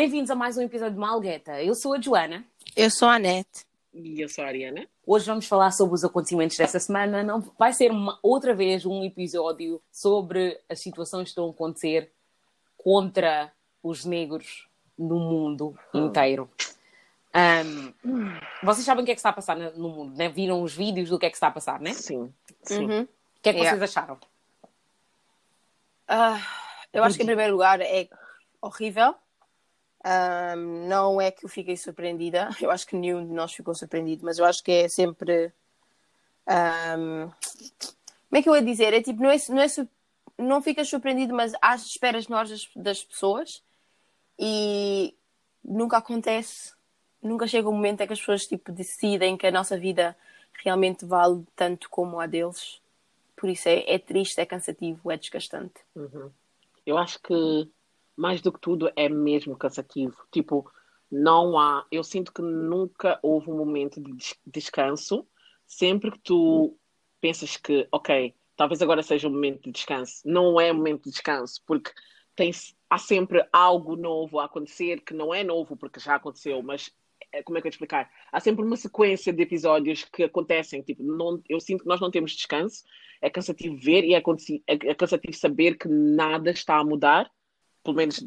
Bem-vindos a mais um episódio de Malgueta. Eu sou a Joana. Eu sou a Anete. E eu sou a Ariana. Hoje vamos falar sobre os acontecimentos dessa semana. Não vai ser uma, outra vez um episódio sobre as situações que estão a acontecer contra os negros no mundo inteiro. Um, vocês sabem o que é que está a passar no mundo, né? Viram os vídeos do que é que está a passar, né? Sim. sim. Uhum. O que é que Yeah. vocês acharam? Ah, eu acho que, em primeiro lugar, é horrível. Ahm, não é que eu fiquei surpreendida. Eu acho que nenhum de nós ficou surpreendido, mas eu acho que é sempre. ahm, como é que eu ia dizer? É tipo, não, é, não, é, não ficas surpreendido, mas às esperas nós das, das pessoas e nunca acontece. Nunca chega um momento em que as pessoas tipo, decidem que a nossa vida realmente vale tanto como a deles. Por isso é, é triste, é cansativo, é desgastante. Eu acho que mais do que tudo é mesmo cansativo. Tipo, não há. Eu sinto que nunca houve um momento de des- descanso. Sempre que tu pensas que, ok, talvez agora seja um momento de descanso, não é um momento de descanso, porque tem, há sempre algo novo a acontecer que não é novo porque já aconteceu, mas eh, como é que eu te explicar? Há sempre uma sequência de episódios que acontecem. Tipo, não, eu sinto que nós não temos descanso. É cansativo ver e é, é- é cansativo saber que nada está a mudar, pelo menos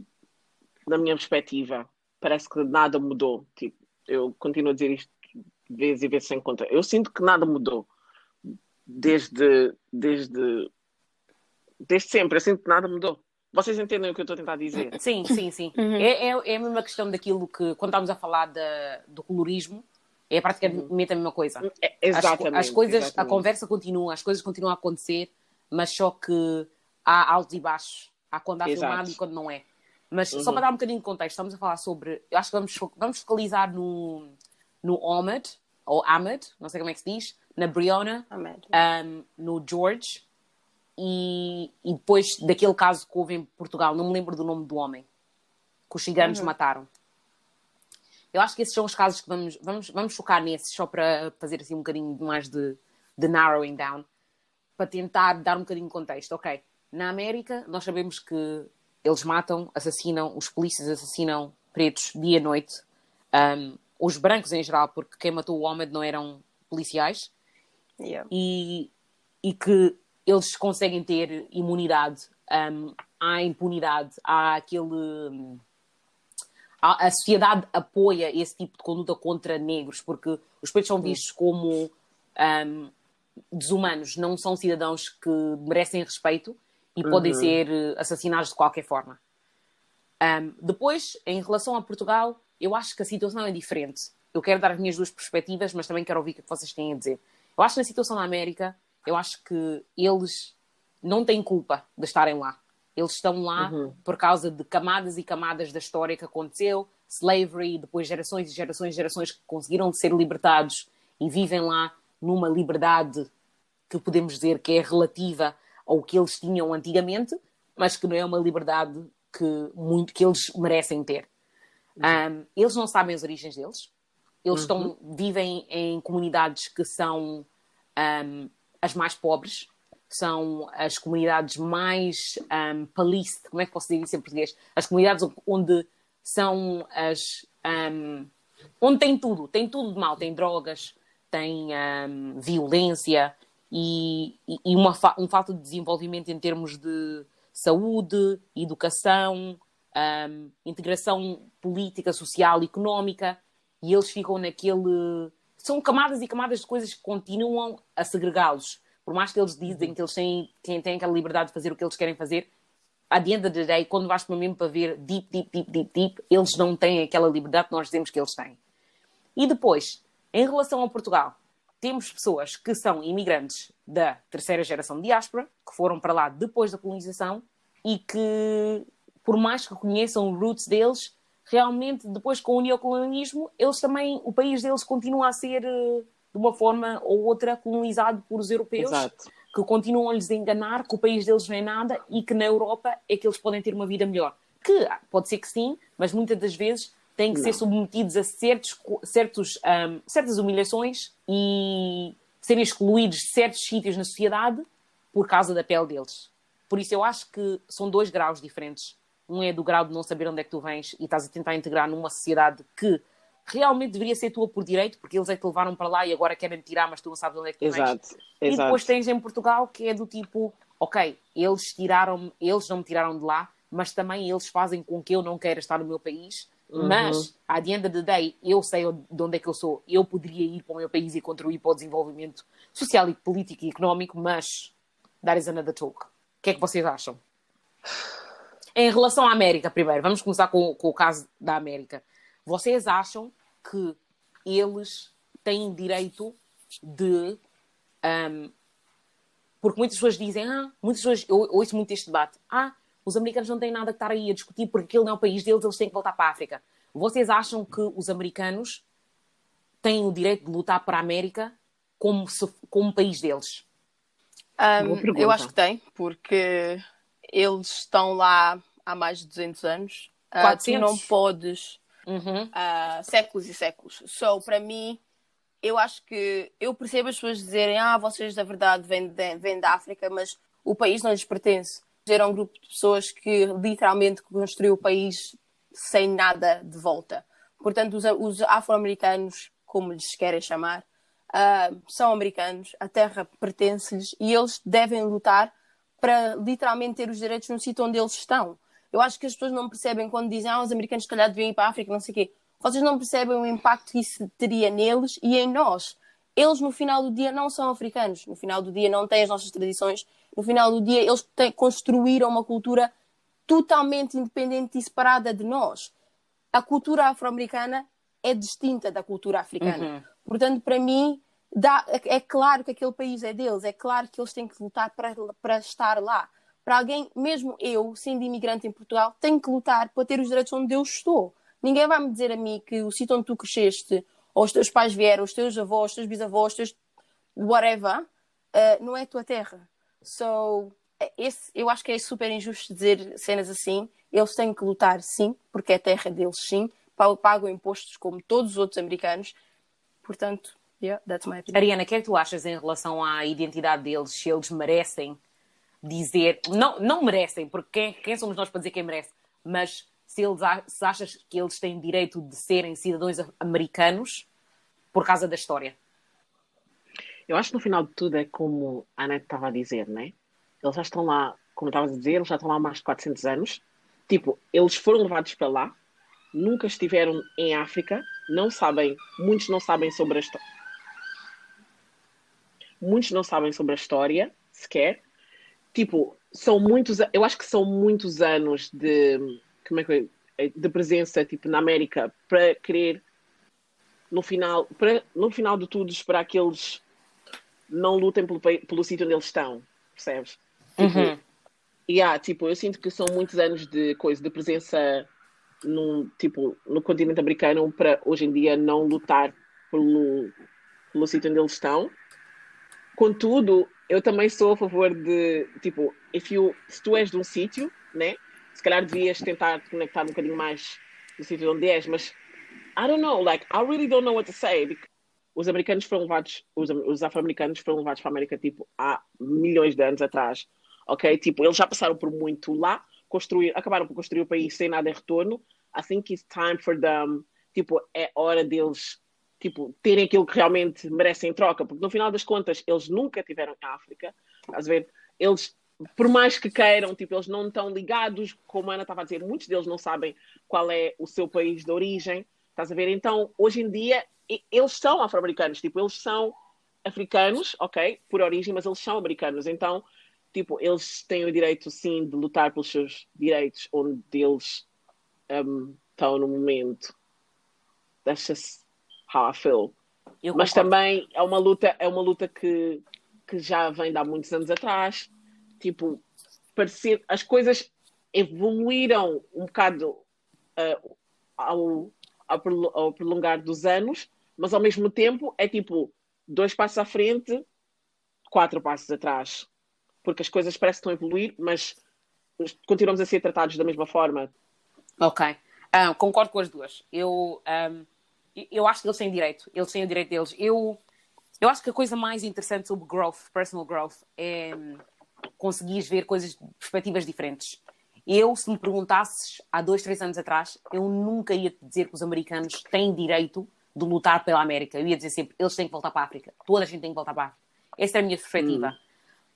na minha perspectiva. Parece que nada mudou. Tipo, eu continuo a dizer isto vezes e vezes sem conta. Eu sinto que nada mudou desde, desde, desde sempre. Eu sinto que nada mudou. Vocês entendem o que eu estou a tentar dizer? Sim, sim, sim. É, é, é a mesma questão daquilo que, quando estávamos a falar da, do colorismo, é praticamente a mesma coisa. É, As, exatamente. as coisas, a exatamente. conversa continua, as coisas continuam a acontecer, mas só que há altos e baixos. Há quando há Exato. filmado e quando não é. Mas só Uhum. para dar um bocadinho de contexto, estamos a falar sobre. Eu acho que vamos, vamos focalizar no, no Ahmed, ou Ahmed, não sei como é que se diz, na Brianna, Amém. um, no George e, e depois daquele caso que houve em Portugal, não me lembro do nome do homem, que os ciganos mataram. Eu acho que esses são os casos que vamos, vamos, vamos focar nesses, só para fazer assim um bocadinho mais de, de narrowing down, para tentar dar um bocadinho de contexto. Ok, na América nós sabemos que eles matam, assassinam, os polícias assassinam pretos dia e noite, um, os brancos em geral, porque quem matou o homem não eram policiais, Yeah. e, e que eles conseguem ter imunidade, hum, há impunidade, há aquele. a, a sociedade apoia esse tipo de conduta contra negros, porque os pretos são vistos como hum, desumanos, não são cidadãos que merecem respeito e podem ser eh, assassinados de qualquer forma. Um, depois, em relação a Portugal, eu acho que a situação é diferente. Eu quero dar as minhas duas perspectivas, mas também quero ouvir o que vocês têm a dizer. Eu acho que na situação na América, eu acho que eles não têm culpa de estarem lá. Eles estão lá por causa de camadas e camadas da história que aconteceu, slavery, depois gerações e gerações e gerações que conseguiram ser libertados e vivem lá numa liberdade que podemos dizer que é relativa ao que eles tinham antigamente, mas que não é uma liberdade que, muito, que eles merecem ter. Um, eles não sabem as origens deles. Eles estão, vivem em comunidades que são um, as mais pobres, são as comunidades mais um, paliste, como é que posso dizer isso em português? As comunidades onde são as. um, onde tem tudo, tem tudo de mal, tem drogas, tem violência e, e- uma, um falta de desenvolvimento em termos de saúde, educação, um, integração política, social económica, e eles ficam naquele. São camadas e camadas de coisas que continuam a segregá-los. Por mais que eles dizem que eles têm, têm, têm aquela liberdade de fazer o que eles querem fazer, à the end of the day, quando vais para mesmo para ver deep, deep, deep, deep, deep, eles não têm aquela liberdade que nós dizemos que eles têm. E depois, em relação a Portugal, temos pessoas que são imigrantes da terceira geração de diáspora, que foram para lá depois da colonização e que, por mais que conheçam os roots deles, realmente depois com o neocolonialismo, eles também, o país deles continua a ser eh, de uma forma ou outra colonizado por os europeus Exato. que continuam a lhes enganar que o país deles não é nada e que na Europa é que eles podem ter uma vida melhor. Que ah, pode ser que sim, mas muitas das vezes têm que ser Não. submetidos a certos, certos, ahm, certas humilhações e serem excluídos de certos sítios na sociedade por causa da pele deles. Por isso eu acho que são dois graus diferentes Um é do grau de não saber onde é que tu vens e estás a tentar integrar numa sociedade que realmente deveria ser tua por direito, porque eles é que te levaram para lá e agora querem tirar, mas tu não sabes onde é que tu Exato, vens. E exato. depois tens em Portugal que é do tipo, ok, eles tiraram eles não me tiraram de lá, mas também eles fazem com que eu não queira estar no meu país. Uhum. Mas, à the end of the day, eu sei de onde é que eu sou. Eu poderia ir para o meu país e contribuir para o desenvolvimento social e político e económico, mas that is another talk. O que é que vocês acham? Em relação à América, primeiro, vamos começar com, com o caso da América. Vocês acham que eles têm direito de. um, porque muitas pessoas dizem, ah, muitas pessoas, eu ouço muito este debate, ah, os americanos não têm nada que estar aí a discutir porque aquele não é o país deles, eles têm que voltar para a África. Vocês acham que os americanos têm o direito de lutar para a América como, se, como um país deles? Um, eu acho que tem, porque eles estão lá há mais de 200 anos. Ah, tu 400? não podes Uhum. há séculos e séculos. So, para mim, eu acho que eu percebo as pessoas dizerem ah, vocês da verdade vêm, de- vêm da África, mas o país não lhes pertence. Era um grupo de pessoas que literalmente construiu o país sem nada de volta. Portanto, os, os afro-americanos, como lhes querem chamar, ah, são americanos, a terra pertence-lhes e eles devem lutar para literalmente ter os direitos no sítio onde eles estão. Eu acho que as pessoas não percebem quando dizem ah, os americanos se calhar deviam ir para a África, não sei o quê. Vocês não percebem o impacto que isso teria neles e em nós. Eles, no final do dia, não são africanos. No final do dia, não têm as nossas tradições. No final do dia, eles têm- construíram uma cultura totalmente independente e separada de nós. A cultura afro-americana é distinta da cultura africana. Uhum. Portanto, para mim, dá- é, claro que aquele país é deles, é claro que eles têm que lutar para, para estar lá. Para alguém, mesmo eu, sendo imigrante em Portugal, tenho que lutar para ter os direitos onde eu estou. Ninguém vai me dizer a mim que o sítio onde tu cresceste, ou os teus pais vieram, os teus avós, os teus bisavós, os teus whatever, eh, não é a tua terra. So, eh, esse, eu acho que é super injusto dizer cenas assim. Eles têm que lutar, sim, porque é terra deles, sim. Pa- Pagam impostos como todos os outros americanos. Portanto, yeah, that's my opinion. Ariana, o que é que tu achas em relação à identidade deles? Se eles merecem dizer. Não, não merecem, porque quem, quem somos nós para dizer quem merece? Mas se, eles, se achas que eles têm direito de serem cidadãos americanos por causa da história? Eu acho que no final de tudo é como a Anete estava a dizer, né? Eles já estão lá, como estavas a dizer, eles já estão lá há mais de 400 anos. Tipo, eles foram levados para lá, nunca estiveram em África, não sabem, muitos não sabem sobre a história. Muitos não sabem sobre a história, sequer. Tipo, são muitos, eu acho que são muitos anos de, como é que é? de presença, tipo, na América, para querer no final, para, no final de tudo, esperar que eles não lutem pelo, pelo sítio onde eles estão, percebes? Tipo, Uhum. yeah, tipo, eu sinto que são muitos anos de coisa, de presença num, tipo, no continente americano para hoje em dia não lutar pelo, pelo sítio onde eles estão. Contudo, eu também sou a favor de, tipo, if you, se tu és de um sítio, né? Se calhar devias tentar te conectar um bocadinho mais do sítio onde és, mas I don't know, like, I really don't know what to say. Because os americanos foram levados, os, os afro-americanos foram levados para a América, tipo, há milhões de anos atrás, ok? Tipo, eles já passaram por muito lá, construir, acabaram por construir o país sem nada em retorno. I think it's time for them, tipo, é hora deles, tipo, terem aquilo que realmente merecem em troca, porque no final das contas, eles nunca tiveram em África, a ver? Eles, por mais que queiram, tipo, eles não estão ligados, como a Ana estava a dizer, muitos deles não sabem qual é o seu país de origem, estás a ver? Então, hoje em dia, eles são afro-americanos, tipo, eles são africanos, ok, por origem, mas eles são americanos, então, tipo, eles têm o direito, sim, de lutar pelos seus direitos onde eles um, estão no momento. That's just how I feel. Eu Mas concordo. também é uma luta, é uma luta que, que já vem de há muitos anos atrás. Tipo, parecer, as coisas evoluíram um bocado uh, ao, ao, prolo- ao prolongar dos anos, mas ao mesmo tempo é tipo dois passos à frente, quatro passos atrás. Porque as coisas parecem que estão a evoluir, mas continuamos a ser tratados da mesma forma. Ok. Ah, concordo com as duas. Eu, ahm, eu acho que eles têm direito. Eles têm o direito deles. Eu, eu acho que a coisa mais interessante sobre growth, personal growth, é hum, conseguires ver coisas de perspectivas diferentes. Eu, se me perguntasses há dois, três anos atrás, eu nunca ia te dizer que os americanos têm direito de lutar pela América. Eu ia dizer sempre, eles têm que voltar para a África. Toda a gente tem que voltar para a África. Essa é a minha perspectiva. Hum.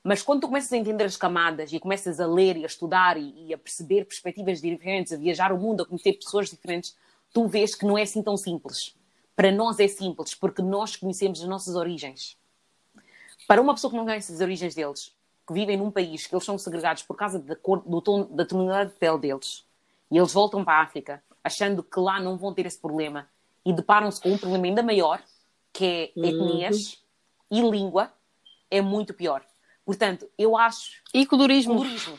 Mas quando tu começas a entender as camadas e começas a ler e a estudar e, e, a perceber perspectivas diferentes, a viajar o mundo, a conhecer pessoas diferentes, tu vês que não é assim tão simples. Para nós é simples, porque nós conhecemos as nossas origens. Para uma pessoa que não conhece as origens deles, que vivem num país que eles são segregados por causa da cor, do tom, da tonalidade de pele deles, e eles voltam para a África achando que lá não vão ter esse problema e deparam-se com um problema ainda maior, que é uhum. etnias uhum. e língua, é muito pior. Portanto, eu acho. E colorismo. colorismo.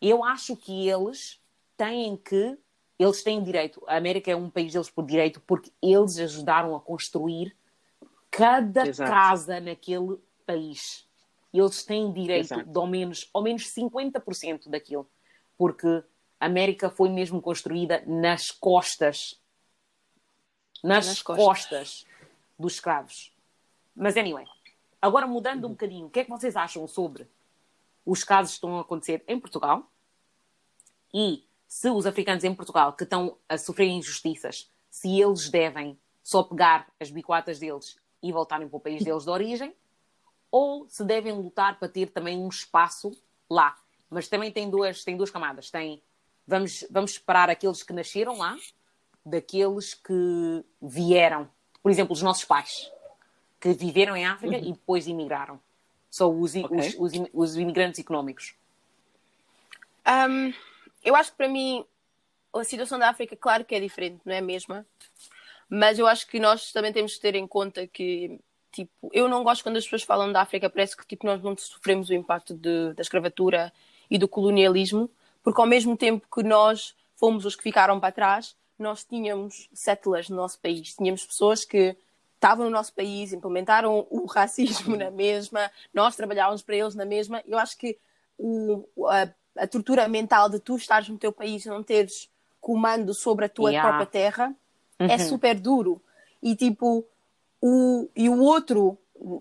Eu acho que eles têm que. Eles têm direito. A América é um país deles por direito, porque eles ajudaram a construir cada Exato. casa naquele país. Eles têm direito Exato. de ao menos, ao menos 50% daquilo. Porque a América foi mesmo construída nas costas. Nas, nas costas. costas dos escravos. Mas, anyway. Agora, mudando um bocadinho, o que é que vocês acham sobre os casos que estão a acontecer em Portugal? E se os africanos em Portugal que estão a sofrer injustiças, se eles devem só pegar as bicoatas deles e voltarem para o país deles de origem, ou se devem lutar para ter também um espaço lá. Mas também tem duas, tem duas camadas. Tem, vamos, vamos separar aqueles que nasceram lá daqueles que vieram. Por exemplo, os nossos pais que viveram em África uhum. e depois imigraram. São os, okay. os, os, os, imigrantes económicos. Um, eu acho que para mim a situação da África, claro que é diferente, não é a mesma, mas eu acho que nós também temos que ter em conta que, tipo, eu não gosto quando as pessoas falam da África, parece que tipo, nós não sofremos o impacto de, da escravatura e do colonialismo, porque ao mesmo tempo que nós fomos os que ficaram para trás, nós tínhamos settlers no nosso país, tínhamos pessoas que estavam no nosso país, implementaram o racismo na mesma, nós trabalhávamos para eles na mesma. Eu acho que o, a, a tortura mental de tu estares no teu país e não teres comando sobre a tua yeah. própria terra é uhum. é super duro. E tipo, o, e o outro um,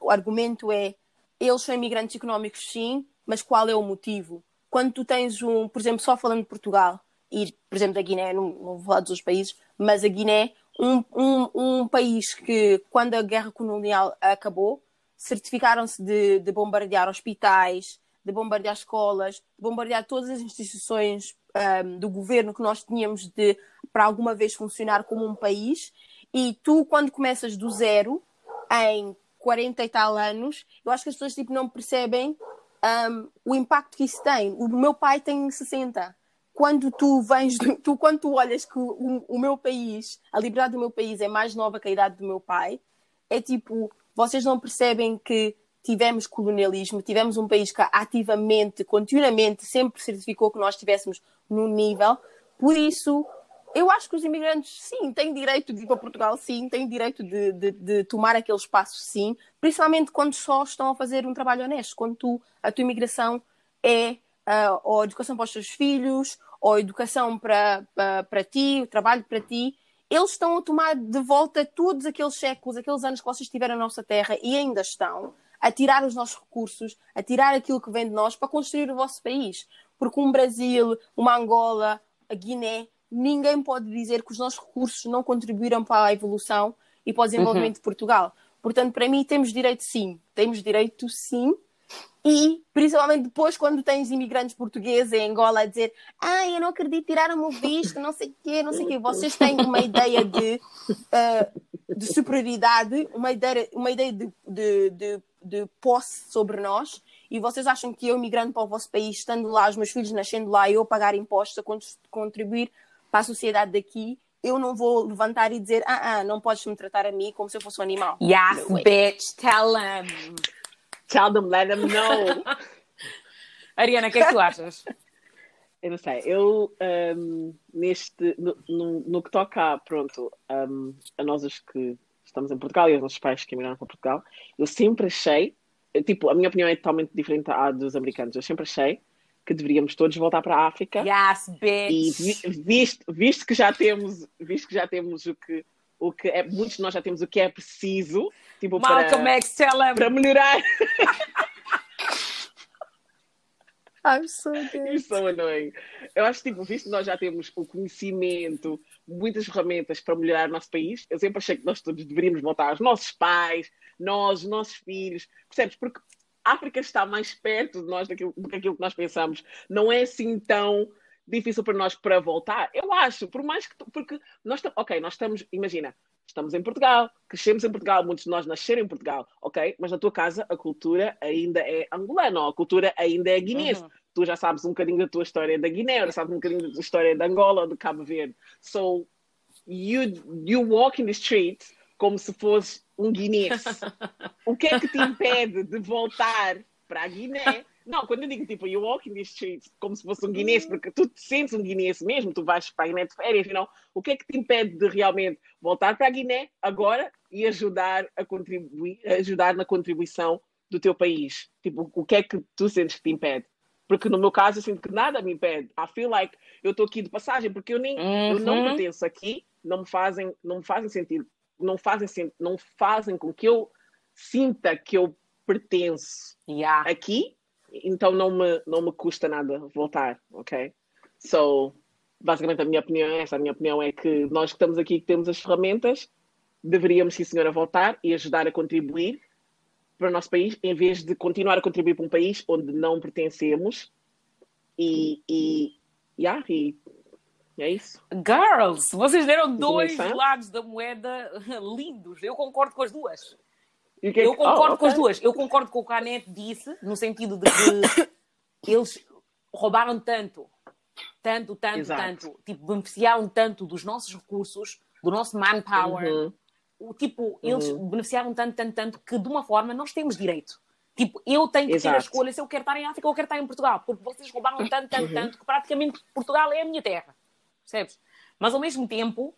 o argumento é eles são imigrantes económicos sim, mas qual é o motivo? Quando tu tens um, por exemplo, só falando de Portugal e, por exemplo, da Guiné, não, não vou falar dos outros países, mas a Guiné, um, um, um país que, quando a guerra colonial acabou, certificaram-se de, de, bombardear hospitais, de bombardear escolas, de bombardear todas as instituições um, do governo que nós tínhamos de, para alguma vez, funcionar como um país. E tu, quando começas do zero, em 40 e tal anos, eu acho que as pessoas tipo, não percebem um, o impacto que isso tem. O meu pai tem 60 quando tu vens, tu, quando tu olhas que o, o, meu país, a liberdade do meu país é mais nova que a idade do meu pai, é tipo, vocês não percebem que tivemos colonialismo, tivemos um país que ativamente, continuamente, sempre certificou que nós estivéssemos num nível. Por isso, eu acho que os imigrantes, sim, têm direito de ir para Portugal, sim, têm direito de, de, de, tomar aquele espaço, sim, principalmente quando só estão a fazer um trabalho honesto, quando tu, a tua imigração é uh, ou educação para os teus filhos, ou educação para, para, para ti, o trabalho para ti, eles estão a tomar de volta todos aqueles séculos, aqueles anos que vocês tiveram na nossa terra e ainda estão a tirar os nossos recursos, a tirar aquilo que vem de nós para construir o vosso país. Porque um Brasil, uma Angola, a Guiné, ninguém pode dizer que os nossos recursos não contribuíram para a evolução e para o desenvolvimento uhum. de Portugal. Portanto, para mim, temos direito sim. Temos direito sim e principalmente depois, quando tens imigrantes portugueses em Angola a dizer ah, eu não acredito, tiraram-me o visto, não sei o quê, não sei o quê. Vocês têm uma ideia de, uh, de superioridade, uma ideia, uma ideia de, de, de, de posse sobre nós e vocês acham que eu, imigrante para o vosso país, estando lá, os meus filhos nascendo lá, eu pagar impostos, a contribuir para a sociedade daqui, eu não vou levantar e dizer, ah, ah, não podes me tratar a mim como se eu fosse um animal. Yes, bitch, tell them. Tell them, let them know. Ariana, o que é que tu achas? Eu não sei, eu um, neste, no, no, no, que toca, pronto, um, a nós os que estamos em Portugal e aos nossos pais que emigraram para Portugal, eu sempre achei, tipo, a minha opinião é totalmente diferente à dos americanos, eu sempre achei que deveríamos todos voltar para a África. Yes, bitch! E visto, visto que já temos, visto que já temos o que, o que é, muitos de nós já temos o que é preciso, tipo, Malcolm para, X, tell him. para melhorar. I'm so good. so annoying. Eu acho que, tipo, visto que nós já temos o conhecimento, muitas ferramentas para melhorar o nosso país, eu sempre achei que nós todos deveríamos voltar aos nossos pais, nós, os nossos filhos, percebes? Porque a África está mais perto de nós daquilo, do que aquilo que nós pensamos. Não é assim tão difícil para nós para voltar. Eu acho, por mais que. tu- Porque nós, tam- ok, nós estamos, imagina, estamos em Portugal, crescemos em Portugal, muitos de nós nasceram em Portugal, ok? Mas na tua casa a cultura ainda é angolana, ou a cultura ainda é guinense. Uhum. Tu já sabes um bocadinho da tua história da Guiné, já sabes um bocadinho da história da Angola, de Cabo Verde. So, you, you walk in the street como se fosse um guinense. o que é que te impede de voltar para a Guiné? Não, quando eu digo tipo, you walk in the streets como se fosse um guinense, porque tu te sentes um guinense mesmo, tu vais para a Guiné de férias, know? o que é que te impede de realmente voltar para a Guiné agora e ajudar a contribuir, ajudar na contribuição do teu país? Tipo, o que é que tu sentes que te impede? Porque no meu caso eu sinto que nada me impede. I feel like eu estou aqui de passagem, porque eu nem eu não Uhum. pertenço aqui, não me fazem, não me fazem sentir, não fazem, sen- não fazem com que eu sinta que eu pertenço Yeah. aqui, então não me, não me custa nada voltar, ok? So, basicamente a minha opinião é essa. A minha opinião é que nós que estamos aqui, que temos as ferramentas, deveríamos, sim senhora, voltar e ajudar a contribuir para o nosso país, em vez de continuar a contribuir para um país onde não pertencemos. E, e, yeah, e é isso. Girls, vocês deram dois lados da moeda lindos. Eu concordo com as duas. E que é Eu concordo oh, com as duas. Eu concordo com o que a Anete disse, no sentido de que eles roubaram tanto, tanto, tanto, Exato. tanto, tipo, beneficiaram tanto dos nossos recursos, do nosso manpower. Uhum. O, tipo, eles beneficiaram tanto, tanto, tanto, que de uma forma nós temos direito. Tipo, eu tenho que ter a Exato. escolha se eu quero estar em África ou eu quero estar em Portugal, porque vocês roubaram tanto, tanto, tanto, que praticamente Portugal é a minha terra. Percebes? Mas ao mesmo tempo,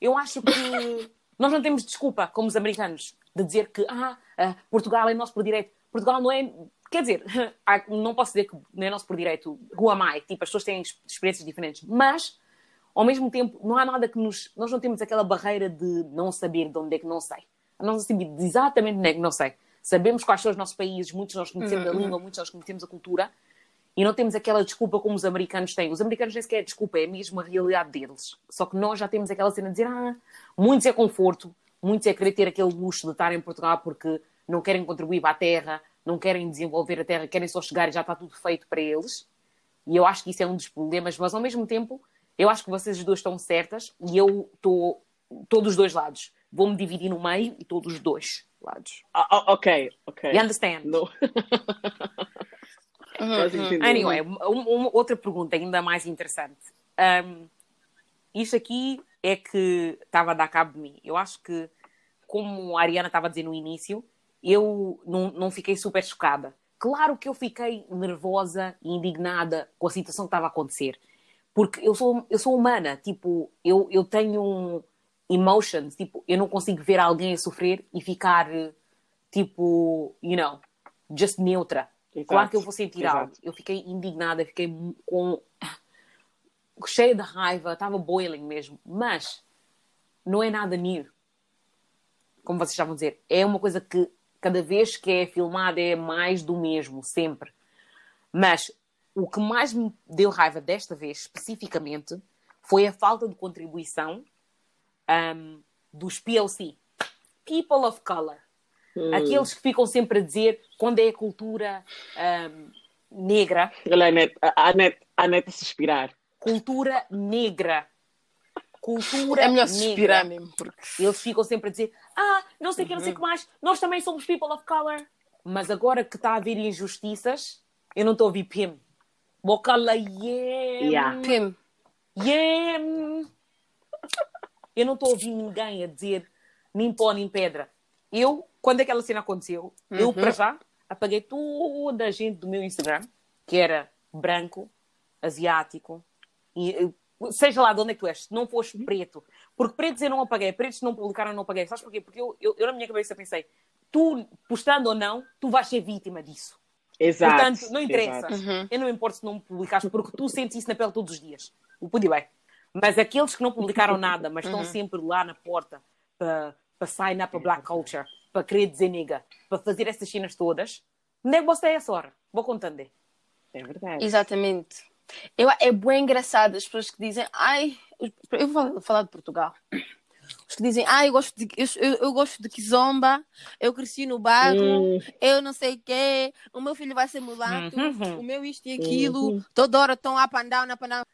eu acho que nós não temos desculpa, como os americanos, de dizer que ah, ah, Portugal é nosso por direito. Portugal não é. Quer dizer, não posso dizer que não é nosso por direito. Who am I? Tipo, as pessoas têm ex- experiências diferentes. Mas, ao mesmo tempo, não há nada que nos. Nós não temos aquela barreira de não saber de onde é que não sei. Nós não sabemos exatamente onde é que não sei. Sabemos quais são os nossos países, muitos nós conhecemos a língua, muitos nós conhecemos a cultura. E não temos aquela desculpa como os americanos têm. Os americanos nem sequer é desculpa, é mesmo a realidade deles. Só que nós já temos aquela cena de dizer, ah, muitos é conforto, muitos é querer ter aquele luxo de estar em Portugal porque não querem contribuir para a terra, não querem desenvolver a terra, querem só chegar e já está tudo feito para eles. E eu acho que isso é um dos problemas, mas ao mesmo tempo, eu acho que vocês as duas estão certas e eu estou estou dos dois lados. Vou-me dividir no meio e estou dos dois lados. Ah, ah, ok, ok. You understand? No. Entendemos. Anyway, um- um- outra pergunta ainda mais interessante. Um, isto aqui é que estava a dar cabo de mim. Eu acho que, como a Ariana estava a dizer no início, eu não, não fiquei super chocada. Claro que eu fiquei nervosa e indignada com a situação que estava a acontecer. Porque eu sou, eu sou humana, tipo, eu, eu tenho emotions, tipo, eu não consigo ver alguém a sofrer e ficar, tipo, you know, just neutra. Exato, Claro que eu vou sentir exato. algo. Eu fiquei indignada, fiquei com cheia de raiva, estava boiling mesmo. Mas não é nada new. Como vocês estavam a dizer, é uma coisa que cada vez que é filmada é mais do mesmo, sempre. Mas o que mais me deu raiva desta vez, especificamente, foi a falta de contribuição ahm, dos PLC People of Color. Aqueles que ficam sempre a dizer quando é a cultura ahm, negra, Olha a Anete, a Anete, a Anete a suspirar. cultura negra. Cultura É melhor negra. suspirar mesmo, porque Eles ficam sempre a dizer: Ah, não sei o que, não sei o que mais, nós também somos people of color. Mas agora que está a haver injustiças, eu não estou a ouvir Pim. Bocala, yeah, Yeah. Pim, yeah. Eu não estou a ouvir ninguém a dizer nem pó nem pedra. Eu, quando aquela cena aconteceu, eu para já apaguei toda a gente do meu Instagram, que era branco, asiático, e seja lá de onde é que tu és, se não foste preto. Porque pretos eu não apaguei, pretos não publicaram, eu não apaguei. Sabes porquê? Porque eu, eu, eu na minha cabeça pensei, tu, postando ou não, tu vais ser vítima disso. Exato. Portanto, não interessa. exato. Eu não me importo se não me publicaste, porque tu sentes isso na pele todos os dias. O pude bem. Mas aqueles que não publicaram nada, mas estão sempre lá na porta para para sign up a black culture, para querer dizer nega, para fazer essas cenas todas, onde é que você é essa hora? Vou contando. É verdade. Exatamente. Eu, é bem engraçado as pessoas que dizem, ai, eu vou falar de Portugal. Os que dizem, ah, eu gosto de, eu, eu, eu gosto de Kizomba, eu cresci no bairro, Hum, eu não sei o quê, o meu filho vai ser mulato, Uhum. o meu isto e aquilo, Uhum. toda hora estão up and down, up and down.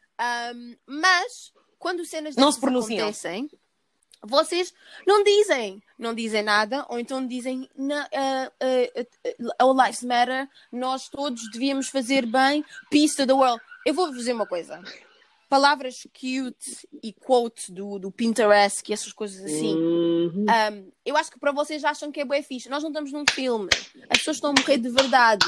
Um, mas, quando cenas Não se pronunciam. acontecem, vocês não dizem, não dizem nada, ou então dizem, "Não, uh, uh, uh, all lives matter, nós todos devíamos fazer bem, peace to the world. Eu vou-vos dizer uma coisa. Palavras cute e quotes do, do Pinterest, e essas coisas assim. uhum. Um, eu acho que para vocês acham que é bem fixe. Nós não estamos num filme. As pessoas estão a morrer de verdade.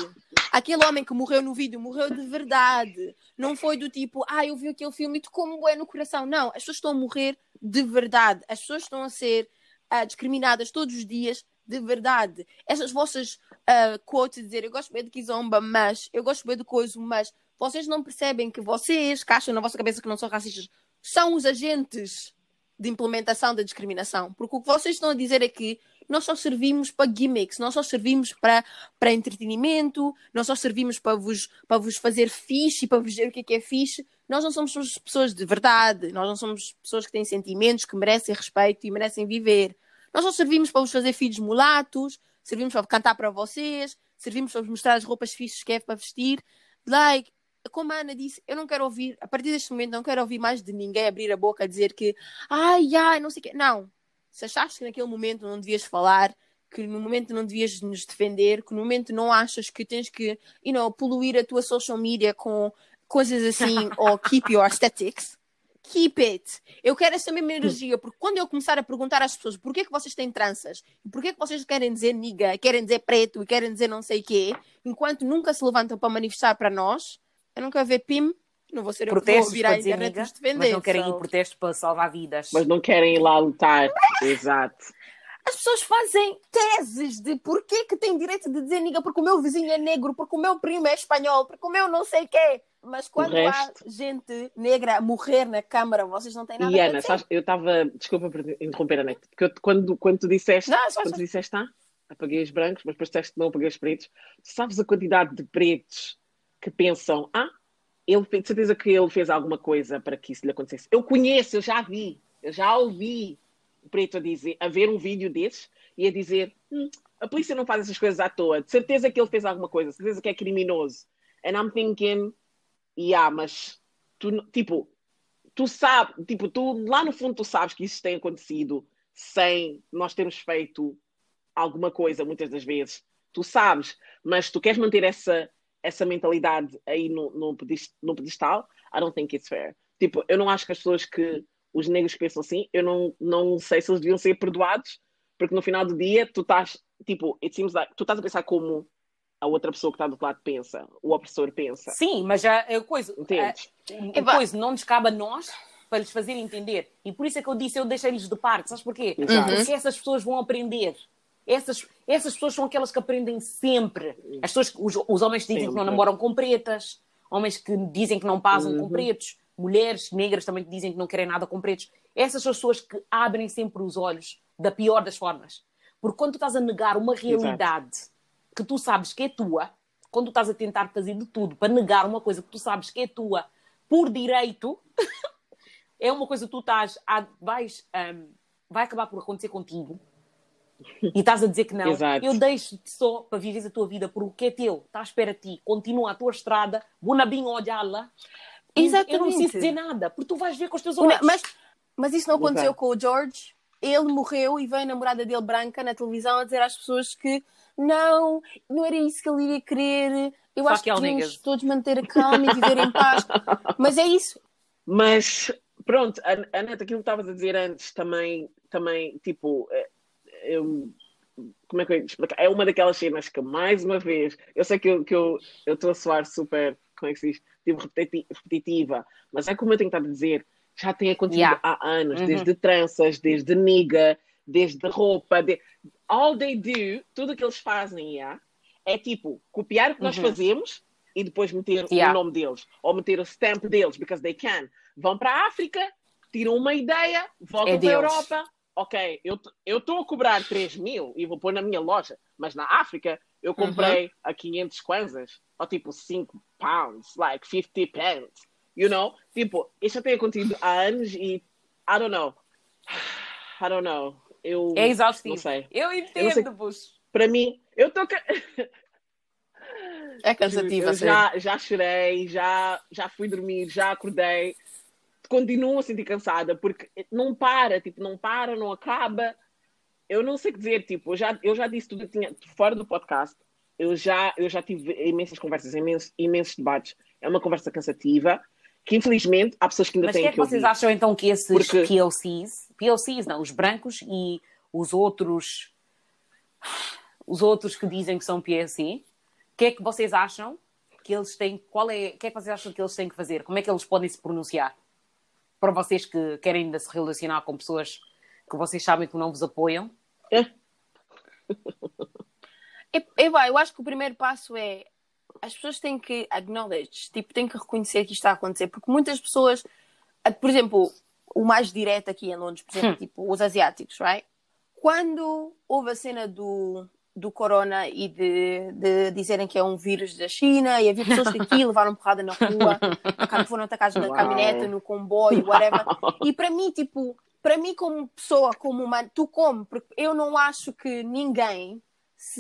Aquele homem que morreu no vídeo morreu de verdade. Não foi do tipo, ah, eu vi aquele filme e tocou-me bem no coração. Não, as pessoas estão a morrer de verdade. As pessoas estão a ser ah, discriminadas todos os dias de verdade. Essas vossas ah, quotes de dizer eu gosto bem de Kizomba, mas eu gosto bem de coisa, mas vocês não percebem que vocês, que acham na vossa cabeça que não são racistas, são os agentes de implementação da discriminação. Porque o que vocês estão a dizer é que nós só servimos para gimmicks, nós só servimos para, para entretenimento, nós só servimos para vos, para vos fazer fixe, para vos dizer o que é que é fixe. Nós não somos pessoas de verdade, nós não somos pessoas que têm sentimentos, que merecem respeito e merecem viver. Nós só servimos para vos fazer filhos mulatos, servimos para cantar para vocês, servimos para vos mostrar as roupas fixes que é para vestir. Like, como a Ana disse, eu não quero ouvir, a partir deste momento, não quero ouvir mais de ninguém abrir a boca a dizer que ai, ai, não sei o quê. Não. Se achaste que naquele momento não devias falar, que no momento não devias nos defender, que no momento não achas que tens que, you know, poluir a tua social media com coisas assim, ou keep your aesthetics, keep it. Eu quero essa mesma energia, porque quando eu começar a perguntar às pessoas porquê que vocês têm tranças, e porquê que vocês querem dizer niga, querem dizer preto e querem dizer não sei o quê, enquanto nunca se levantam para manifestar para nós, eu não quero ver PIM, não vou ser eu que vou Protestos vir à para dizer internet nos defender. mas não querem so- ir protestos para salvar vidas. Mas não querem ir lá lutar. Exato. As pessoas fazem teses de porquê que tem direito de dizer niga porque o meu vizinho é negro, porque o meu primo é espanhol, porque o meu não sei quê. Mas quando resto- há gente negra a morrer na Câmara, vocês não têm nada E a Ana, dizer. sabes, eu estava. Desculpa por interromper, Ana, porque eu- quando, quando tu disseste. Não, só- quando só- tu disseste, ah, apaguei os brancos, mas depois disseste que não apaguei os pretos, sabes a quantidade de pretos que pensam, ah, ele de certeza que ele fez alguma coisa para que isso lhe acontecesse. Eu conheço, eu já vi, eu já ouvi o preto a dizer, a ver um vídeo desses e a dizer, "Hum, a polícia não faz essas coisas à toa, de certeza que ele fez alguma coisa, de certeza que é criminoso. And I'm thinking, yeah, mas tu, tipo, tu sabes, tipo, tu lá no fundo tu sabes que isso tem acontecido sem nós termos feito alguma coisa muitas das vezes. Tu sabes, mas tu queres manter essa, essa mentalidade aí no, no, no pedestal, I don't think it's fair. Tipo, eu não acho que as pessoas que os negros pensam assim, eu não, não sei se eles deviam ser perdoados, porque no final do dia tu estás, tipo, it seems like, tu estás a pensar como a outra pessoa que está do outro lado pensa, o opressor pensa. Sim, mas já a coisa, Entendes? a, Epá. a coisa não nos cabe a nós para lhes fazer entender. E por isso é que eu disse, eu deixei-lhes de parte. Sabes porquê? Exato. Porque essas pessoas vão aprender. Essas, essas pessoas são aquelas que aprendem sempre. As pessoas, os, os homens que dizem que não Sempre. namoram com pretas, homens que dizem que não pasam com Uhum. pretos, mulheres negras também que dizem que não querem nada com pretos. Essas são as pessoas que abrem sempre os olhos da pior das formas. Porque quando tu estás a negar uma realidade que tu sabes que é tua, quando tu estás a tentar fazer de tudo para negar uma coisa que tu sabes que é tua por direito, é uma coisa que tu estás a, vais, ahm, vai acabar por acontecer contigo e estás a dizer que não. Exato. Eu deixo-te só para viveres a tua vida por o que é teu, está à espera de ti, continua a tua estrada, bonabinho olhá-la. E Eu não Exatamente. preciso dizer nada, porque tu vais ver com os teus olhos. Mas, mas isso não aconteceu Exato. com o George. Ele morreu e veio a namorada dele branca na televisão a dizer às pessoas que não, não era isso que ele iria querer. Eu Fuck acho que niggas. todos manter a calma e viver em paz. Mas é isso. Mas pronto, a, a Neta, aquilo que estavas a dizer antes também, também tipo, eh, eu, como é que eu ia explicar? É uma daquelas cenas que, mais uma vez, eu sei que eu estou eu, a soar super, como é que se diz? Tipo, repeti- repetitiva, mas é como eu tenho estado a dizer, já tem acontecido Yeah. há anos, Uhum. desde tranças, desde niga, desde roupa, de... all they do, tudo que eles fazem, yeah, é tipo, copiar o que nós Uhum. fazemos e depois meter Yeah. o nome deles, ou meter o stamp deles, because they can. Vão para a África, tiram uma ideia, voltam É para a. Europa. Ok, eu eu estou a cobrar 3 mil e vou pôr na minha loja, mas na África eu Uhum. comprei a 500 kwanzas, ou tipo 5 pounds, like 50 pence, you know? Tipo, isto já tem acontecido há anos e I don't know. I don't know. Eu É exaustivo. não sei. Eu sei- entendo, Bush. Para mim, eu estou É cansativo, eu já, já chorei, já, já fui dormir, já acordei. Continuo a sentir cansada porque não para, tipo, não para, não acaba. Eu não sei o que dizer, tipo, eu já, eu já disse tudo que tinha fora do podcast. Eu já, eu já tive imensas conversas, imensos, imensos debates. É uma conversa cansativa que infelizmente há pessoas que ainda Mas o que têm é que vocês ouvir. acham então que esses Porque- POCs, POCs não, os brancos e os outros, os outros que dizem que são POC, o que é que vocês acham que eles têm, qual é, o que é que vocês acham que eles têm que fazer? Como é que eles podem se pronunciar? Para vocês que querem ainda se relacionar com pessoas que vocês sabem que não vos apoiam, Eu, eu, vai, eu acho que o primeiro passo é as pessoas têm que acknowledge, tipo, têm que reconhecer que isto está a acontecer, porque muitas pessoas, por exemplo, o mais direto aqui em Londres, por exemplo, tipo, os asiáticos, right? Quando houve a cena do, do corona e de, de dizerem que é um vírus da China e havia pessoas que aqui levaram porrada na rua, foram atacados na Uau. caminhoneta, no comboio, whatever. E para mim, tipo, para mim como pessoa, como humano, tu como, porque eu não acho que ninguém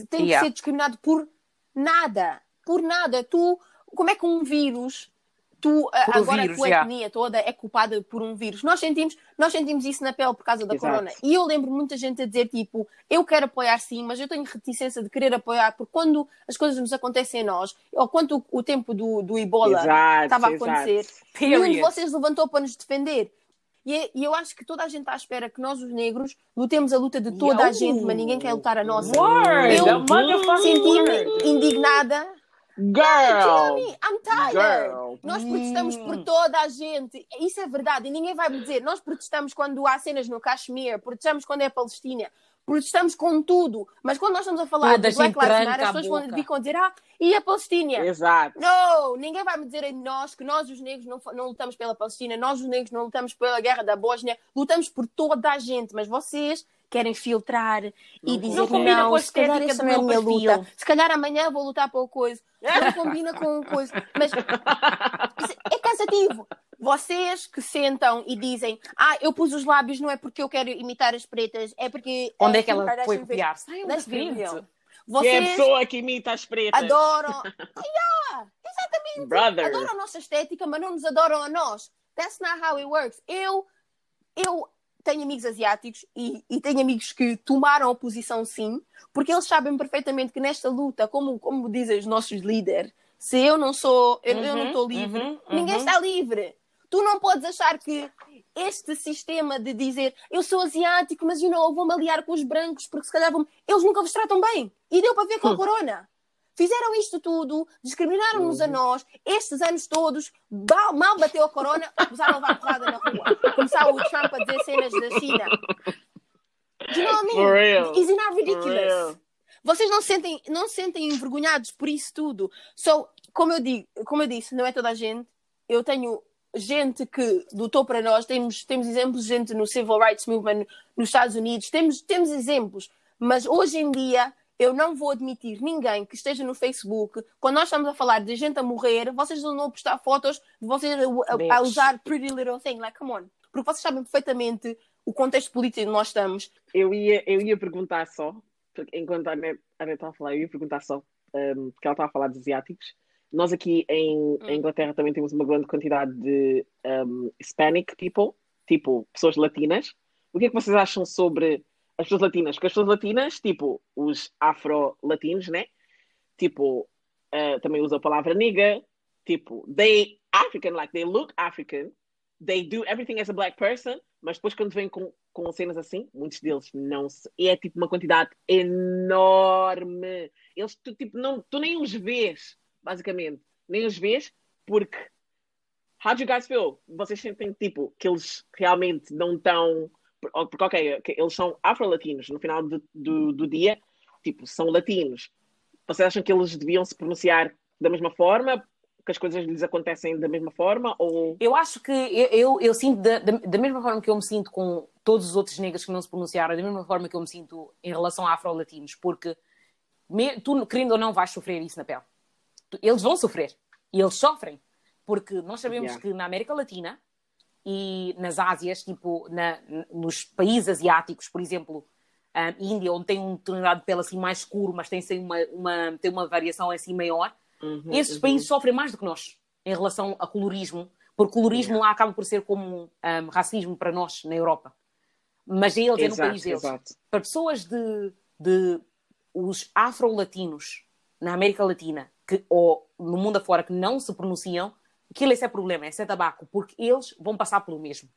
tem Yeah. que ser discriminado por nada. Por nada. Tu, como é que um vírus, tu, a- Por agora vírus, a tua yeah. etnia toda é culpada por um vírus. Nós sentimos, nós sentimos isso na pele por causa da Exato. corona. E eu lembro muita gente a dizer, tipo, eu quero apoiar sim, mas eu tenho reticência de querer apoiar, porque quando as coisas nos acontecem a nós, ou quando o, o tempo do, do Ebola Exato, estava a acontecer, nenhum de vocês levantou para nos defender. E, é- e eu acho que toda a gente está à espera que nós, os negros, lutemos a luta de toda a Yo. gente, mas ninguém quer lutar a nossa. Word! Eu a motherfucking Girl! I'm tired. Girl. Nós protestamos por Hum. toda a gente. Isso é verdade. E ninguém vai me dizer. Nós protestamos quando há cenas no Kashmir, protestamos quando é Palestina, protestamos com tudo. Mas quando nós estamos a falar Toda a de Black Lives Matter, as a pessoas vão, ficam a dizer, ah, e a Palestina? Exato. Não, ninguém vai me dizer a nós que nós, os negros, não, não lutamos pela Palestina, nós, os negros, não lutamos pela guerra da Bósnia, lutamos por toda a gente, mas vocês querem filtrar e dizer Não combina não, com a se calhar essa não é a minha luta. Se calhar amanhã vou lutar pela coisa. Não combina com coisa. Mas é cansativo. Vocês que sentam e dizem, ah, eu pus os lábios não é porque eu quero imitar as pretas, é porque. Onde a é que ela foi fez." copiar? Saiam da real. Que é a Vocês pessoa que imita as pretas. adoram. yeah, exatamente. Brother. Adoram a nossa estética, mas não nos adoram a nós. That's not how it works. Eu, eu tenho amigos asiáticos e, e tenho amigos que tomaram a posição sim, porque eles sabem perfeitamente que nesta luta, como, como dizem os nossos líderes, se eu não sou, eu, eu não estou livre, uhum, ninguém uhum. está livre. Tu não podes achar que este sistema de dizer eu sou asiático, mas you know, vou-me aliar com os brancos porque se calhar vão... eles nunca vos tratam bem. E deu para ver com a corona. Fizeram isto tudo, discriminaram-nos a nós, estes anos todos, mal, bateu a corona, começaram a levar porrada na rua. Começaram o Trump a dizer cenas da China. Do you know what I mean? For real. Isn't that ridiculous? Vocês não se sentem, não se sentem envergonhados por isso tudo. So, como eu digo, como eu disse, não é toda a gente. Eu tenho gente que lutou para nós, temos, temos exemplos de gente no Civil Rights Movement nos Estados Unidos, temos, temos exemplos, mas hoje em dia eu não vou admitir ninguém que esteja no Facebook, quando nós estamos a falar de gente a morrer, vocês não vão postar fotos de vocês a, a- a usar Pretty Little Thing, like, come on. Porque vocês sabem perfeitamente o contexto político em que nós estamos. Eu ia, eu ia perguntar só, porque enquanto a Ana a Ana estava a falar, eu ia perguntar só, um, porque ela estava a falar dos asiáticos. Nós aqui em, em Inglaterra também temos uma grande quantidade de um, Hispanic people, tipo pessoas latinas. O que é que vocês acham sobre as pessoas latinas? Porque as pessoas latinas, tipo os afro-latinos, né? Tipo, uh, também usam a palavra nigga, tipo, they African, like they look African, they do everything as a black person, mas depois quando vêm com, com cenas assim, muitos deles não se. É tipo uma quantidade enorme. Eles, tu, tipo, não, tu nem os vês, basicamente. Nem os vês, porque. How do you guys feel? Vocês sentem tipo que eles realmente não estão. Porque, ok, eles são afro-latinos no final do, do, do dia, tipo, são latinos. Vocês acham que eles deviam se pronunciar da mesma forma? Que as coisas lhes acontecem da mesma forma? Ou. Eu acho que eu, eu, eu sinto da, da, da mesma forma que eu me sinto com todos os outros negros que não se pronunciaram, da mesma forma que eu me sinto em relação a afro-latinos, porque me- tu, querendo ou não, vais sofrer isso na pele. Eles vão sofrer. E eles sofrem, porque nós sabemos Yeah. que na América Latina e nas Ásias, tipo na, nos países asiáticos, por exemplo, a Índia, onde tem um tonalidade de pele assim mais escuro, mas tem, assim, uma, uma, tem uma variação assim maior, Uhum, esses uhum. países sofrem mais do que nós em relação a colorismo, porque colorismo lá acaba por ser como um, racismo para nós na Europa. Mas eles é no Exato, país deles. exato. Para pessoas de, de os afro-latinos na América Latina que, ou no mundo afora que não se pronunciam, aquilo esse é problema, esse é tabaco, porque eles vão passar pelo mesmo.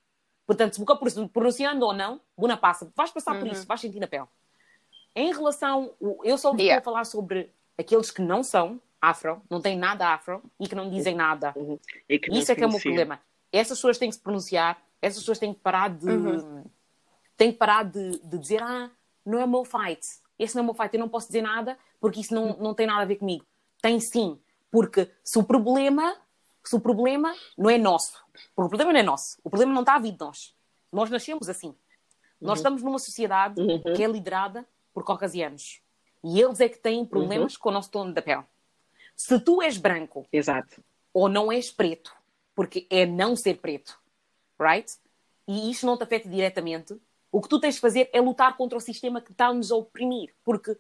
Portanto, se pronunciando ou não, Buna passa, vais passar por Uhum. isso, vais sentir na pele. Em relação, eu só Yeah. a falar sobre aqueles que não são afro, não têm nada afro e que não dizem nada. Não Isso é que é o meu problema. Essas pessoas têm que se pronunciar, essas pessoas têm que parar de. Uhum. têm que parar de, de dizer, ah, não é o meu fight. Esse não é o meu fight, eu não posso dizer nada porque isso não, não tem nada a ver comigo. Tem sim, porque se o problema, se o problema não é nosso, o problema não é nosso, o problema não está a vir de nós. Nós nascemos assim. Nós estamos numa sociedade Uhum. que é liderada por caucasianos. E eles é que têm problemas Uhum. com o nosso tom da pele. Se tu és branco Exato. ou não és preto, porque é não ser preto, right? E isto não te afeta diretamente. O que tu tens de fazer é lutar contra o sistema que está-nos a oprimir, porque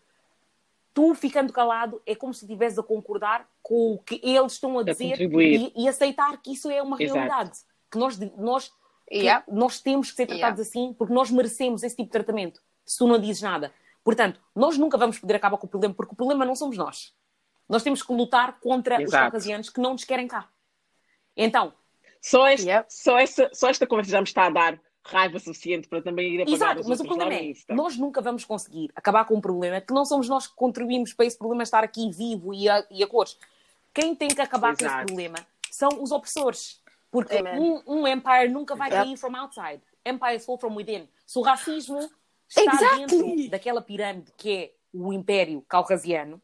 tu ficando calado é como se estivesse a concordar com o que eles estão a dizer e, e aceitar que isso é uma Exato. realidade. Que nós, nós, que Yeah. nós temos que ser tratados assim porque nós merecemos esse tipo de tratamento. Se tu não dizes nada. Portanto, nós nunca vamos poder acabar com o problema, porque o problema não somos nós. Nós temos que lutar contra os Exato. caucasianos que não nos querem cá. Então, Só, este, Yep. só, essa, só esta conversa já me está a dar raiva suficiente para também ir apagar exato, os mas o problema é, lista. nós nunca vamos conseguir acabar com um problema que não somos nós que contribuímos para esse problema estar aqui vivo e a, e a cores. Quem tem que acabar com esse Exato. problema são os opressores. Porque um, um empire nunca vai cair from outside. Empires fall from within. Se o racismo está Exactly. dentro daquela pirâmide que é o império caucasiano,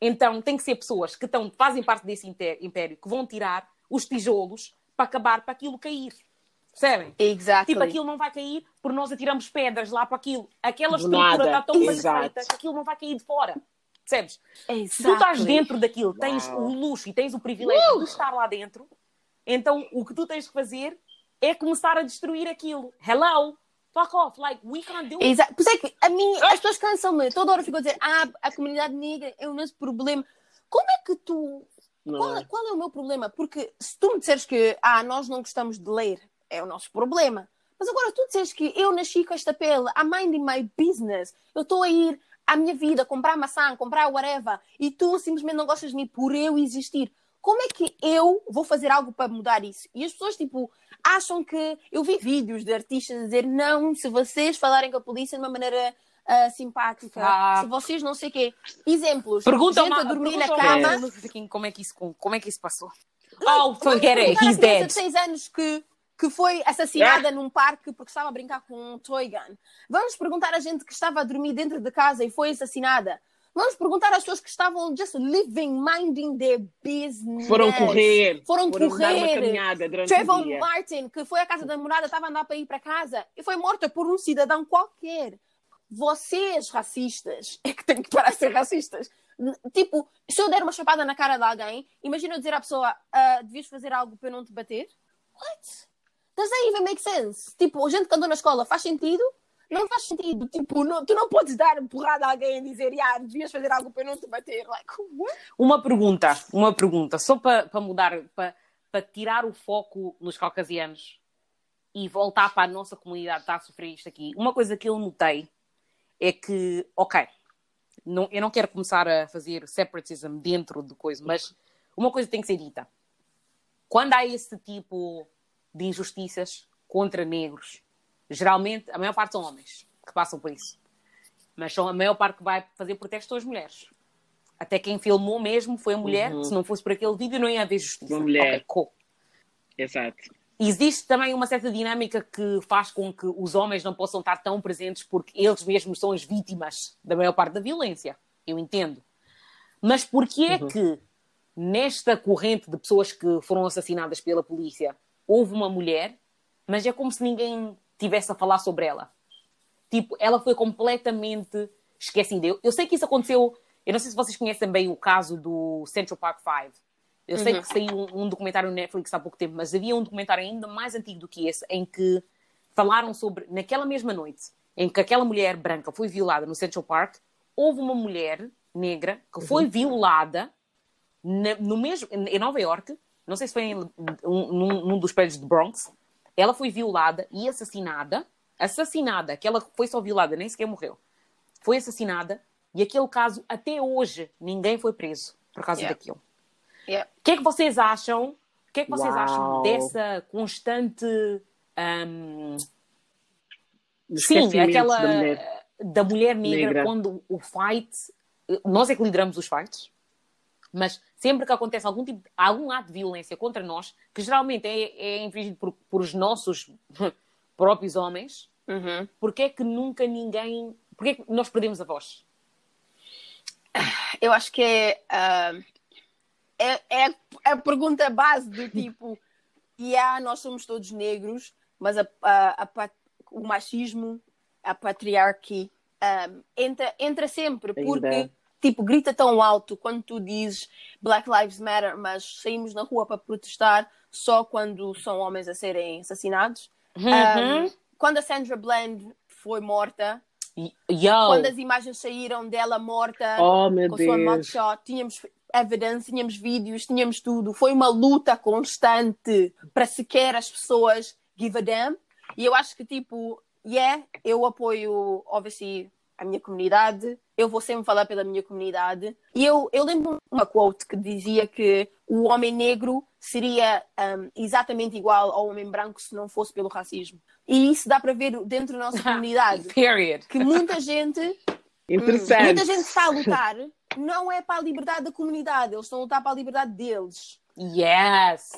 então tem que ser pessoas que estão, fazem parte desse império que vão tirar os tijolos para acabar para aquilo cair. Percebem? Exactly. Tipo, aquilo não vai cair porque nós atiramos pedras lá para aquilo. Aquela Do estrutura está tão bem Exato. feita que aquilo não vai cair de fora. Percebes? Se tu estás dentro daquilo, tens o luxo e tens o privilégio de estar lá dentro, então o que tu tens que fazer é começar a destruir aquilo. Hello? Fuck off. Like, we can't do it. Exato. Por isso é que a mim, as pessoas cansam-me. Toda hora ficam a dizer, ah, a comunidade negra é o nosso problema. Como é que tu. Qual, é? qual é o meu problema? Porque se tu me disseres que, ah, nós não gostamos de ler, é o nosso problema. Mas agora tu disseres que eu nasci com esta pele, I'm minding my business, eu estou a ir à minha vida, comprar maçã, comprar whatever, e tu simplesmente não gostas de mim por eu existir. Como é que eu vou fazer algo para mudar isso? E as pessoas, tipo, acham que. Eu vi vídeos de artistas a dizer: não, se vocês falarem com a polícia de uma maneira ah, simpática, Ah. se vocês não sei o quê. Exemplos: Pergunta gente a dormir na cama. Como é que isso, como é que isso passou. Oh, forget it, à he's dead. de 6 anos que, que foi assassinada num parque porque estava a brincar com um toy gun. Vamos perguntar a gente que estava a dormir dentro de casa e foi assassinada. Vamos perguntar às pessoas que estavam just living, minding their business. Foram correr. Foram dar uma correr. caminhada durante Trayvon o dia. Martin, que foi à casa da namorada, estava a andar para ir para casa e foi morta por um cidadão qualquer. Vocês, racistas, é que têm que parar de ser racistas. Tipo, se eu der uma chapada na cara de alguém, imagina eu dizer à pessoa: ah, devias fazer algo para eu não te bater? What? Does that even make sense? Tipo, gente que andou na escola faz sentido? Não faz sentido. Tipo, não- tu não podes dar porrada a alguém e dizer: ah, devias fazer algo para não te bater. Like? Uma pergunta, uma pergunta, só para para mudar, para para tirar o foco nos caucasianos e voltar para a nossa comunidade está a sofrer isto aqui. Uma coisa que eu notei é que, ok, não, eu não quero começar a fazer separatism dentro de coisa, mas uma coisa tem que ser dita. Quando há esse tipo de injustiças contra negros, geralmente a maior parte são homens que passam por isso. Mas são a maior parte que vai fazer protesto são as mulheres. Até quem filmou mesmo foi a mulher. Uhum. Se não fosse por aquele vídeo, não ia haver justiça. Uma mulher. Ok, cool. Exato. Existe também uma certa dinâmica que faz com que os homens não possam estar tão presentes porque eles mesmos são as vítimas da maior parte da violência. Eu entendo. Mas porquê é que nesta corrente de pessoas que foram assassinadas pela polícia houve uma mulher, mas é como se ninguém tivesse a falar sobre ela? Tipo, ela foi completamente esquecida. Eu, eu sei que isso aconteceu. Eu não sei se vocês conhecem bem o caso do Central Park Five, Eu sei que saiu um, um documentário no Netflix há pouco tempo, mas havia um documentário ainda mais antigo do que esse, em que falaram sobre, naquela mesma noite, em que aquela mulher branca foi violada no Central Park, houve uma mulher negra que foi violada na- no mesmo, em Nova York, não sei se foi em um, num, num dos prédios de Bronx, ela foi violada e assassinada, assassinada, que ela foi só violada, nem sequer morreu, foi assassinada e aquele caso até hoje ninguém foi preso por causa Yeah. daquilo. Yeah. O que é que vocês acham? O que é que vocês Uau. acham dessa constante Do Sim, aquela da mulher. da mulher negra, Negra. quando o fight, nós é que lideramos os fights, mas sempre que acontece algum tipo, algum ato de violência contra nós, que geralmente é, é infligido por, por os nossos próprios homens, Uhum. porque é que nunca ninguém, porque é que nós perdemos a voz? Eu acho que é, ah, é, é a pergunta base do tipo, yeah, nós somos todos negros, mas a, a- a o machismo, a patriarquia ah, entra, entra sempre, porque Ainda. Tipo, grita tão alto quando tu dizes Black Lives Matter, mas saímos na rua para protestar só quando são homens a serem assassinados. Uhum. Um, quando a Sandra Bland foi morta, Yo, quando as imagens saíram dela morta Oh, com a sua Deus. mugshot, tínhamos evidence, tínhamos vídeos, tínhamos tudo. Foi uma luta constante para sequer as pessoas give a damn. E eu acho que, tipo, yeah, eu apoio, obviously, a minha comunidade. Eu vou sempre falar pela minha comunidade. E eu, eu lembro uma quote que dizia que o homem negro seria um, exatamente igual ao homem branco se não fosse pelo racismo. E isso dá para ver dentro da nossa comunidade. period. Que muita gente Interessante. Muita gente está a lutar, não é para a liberdade da comunidade, eles estão a lutar para a liberdade deles. Yes.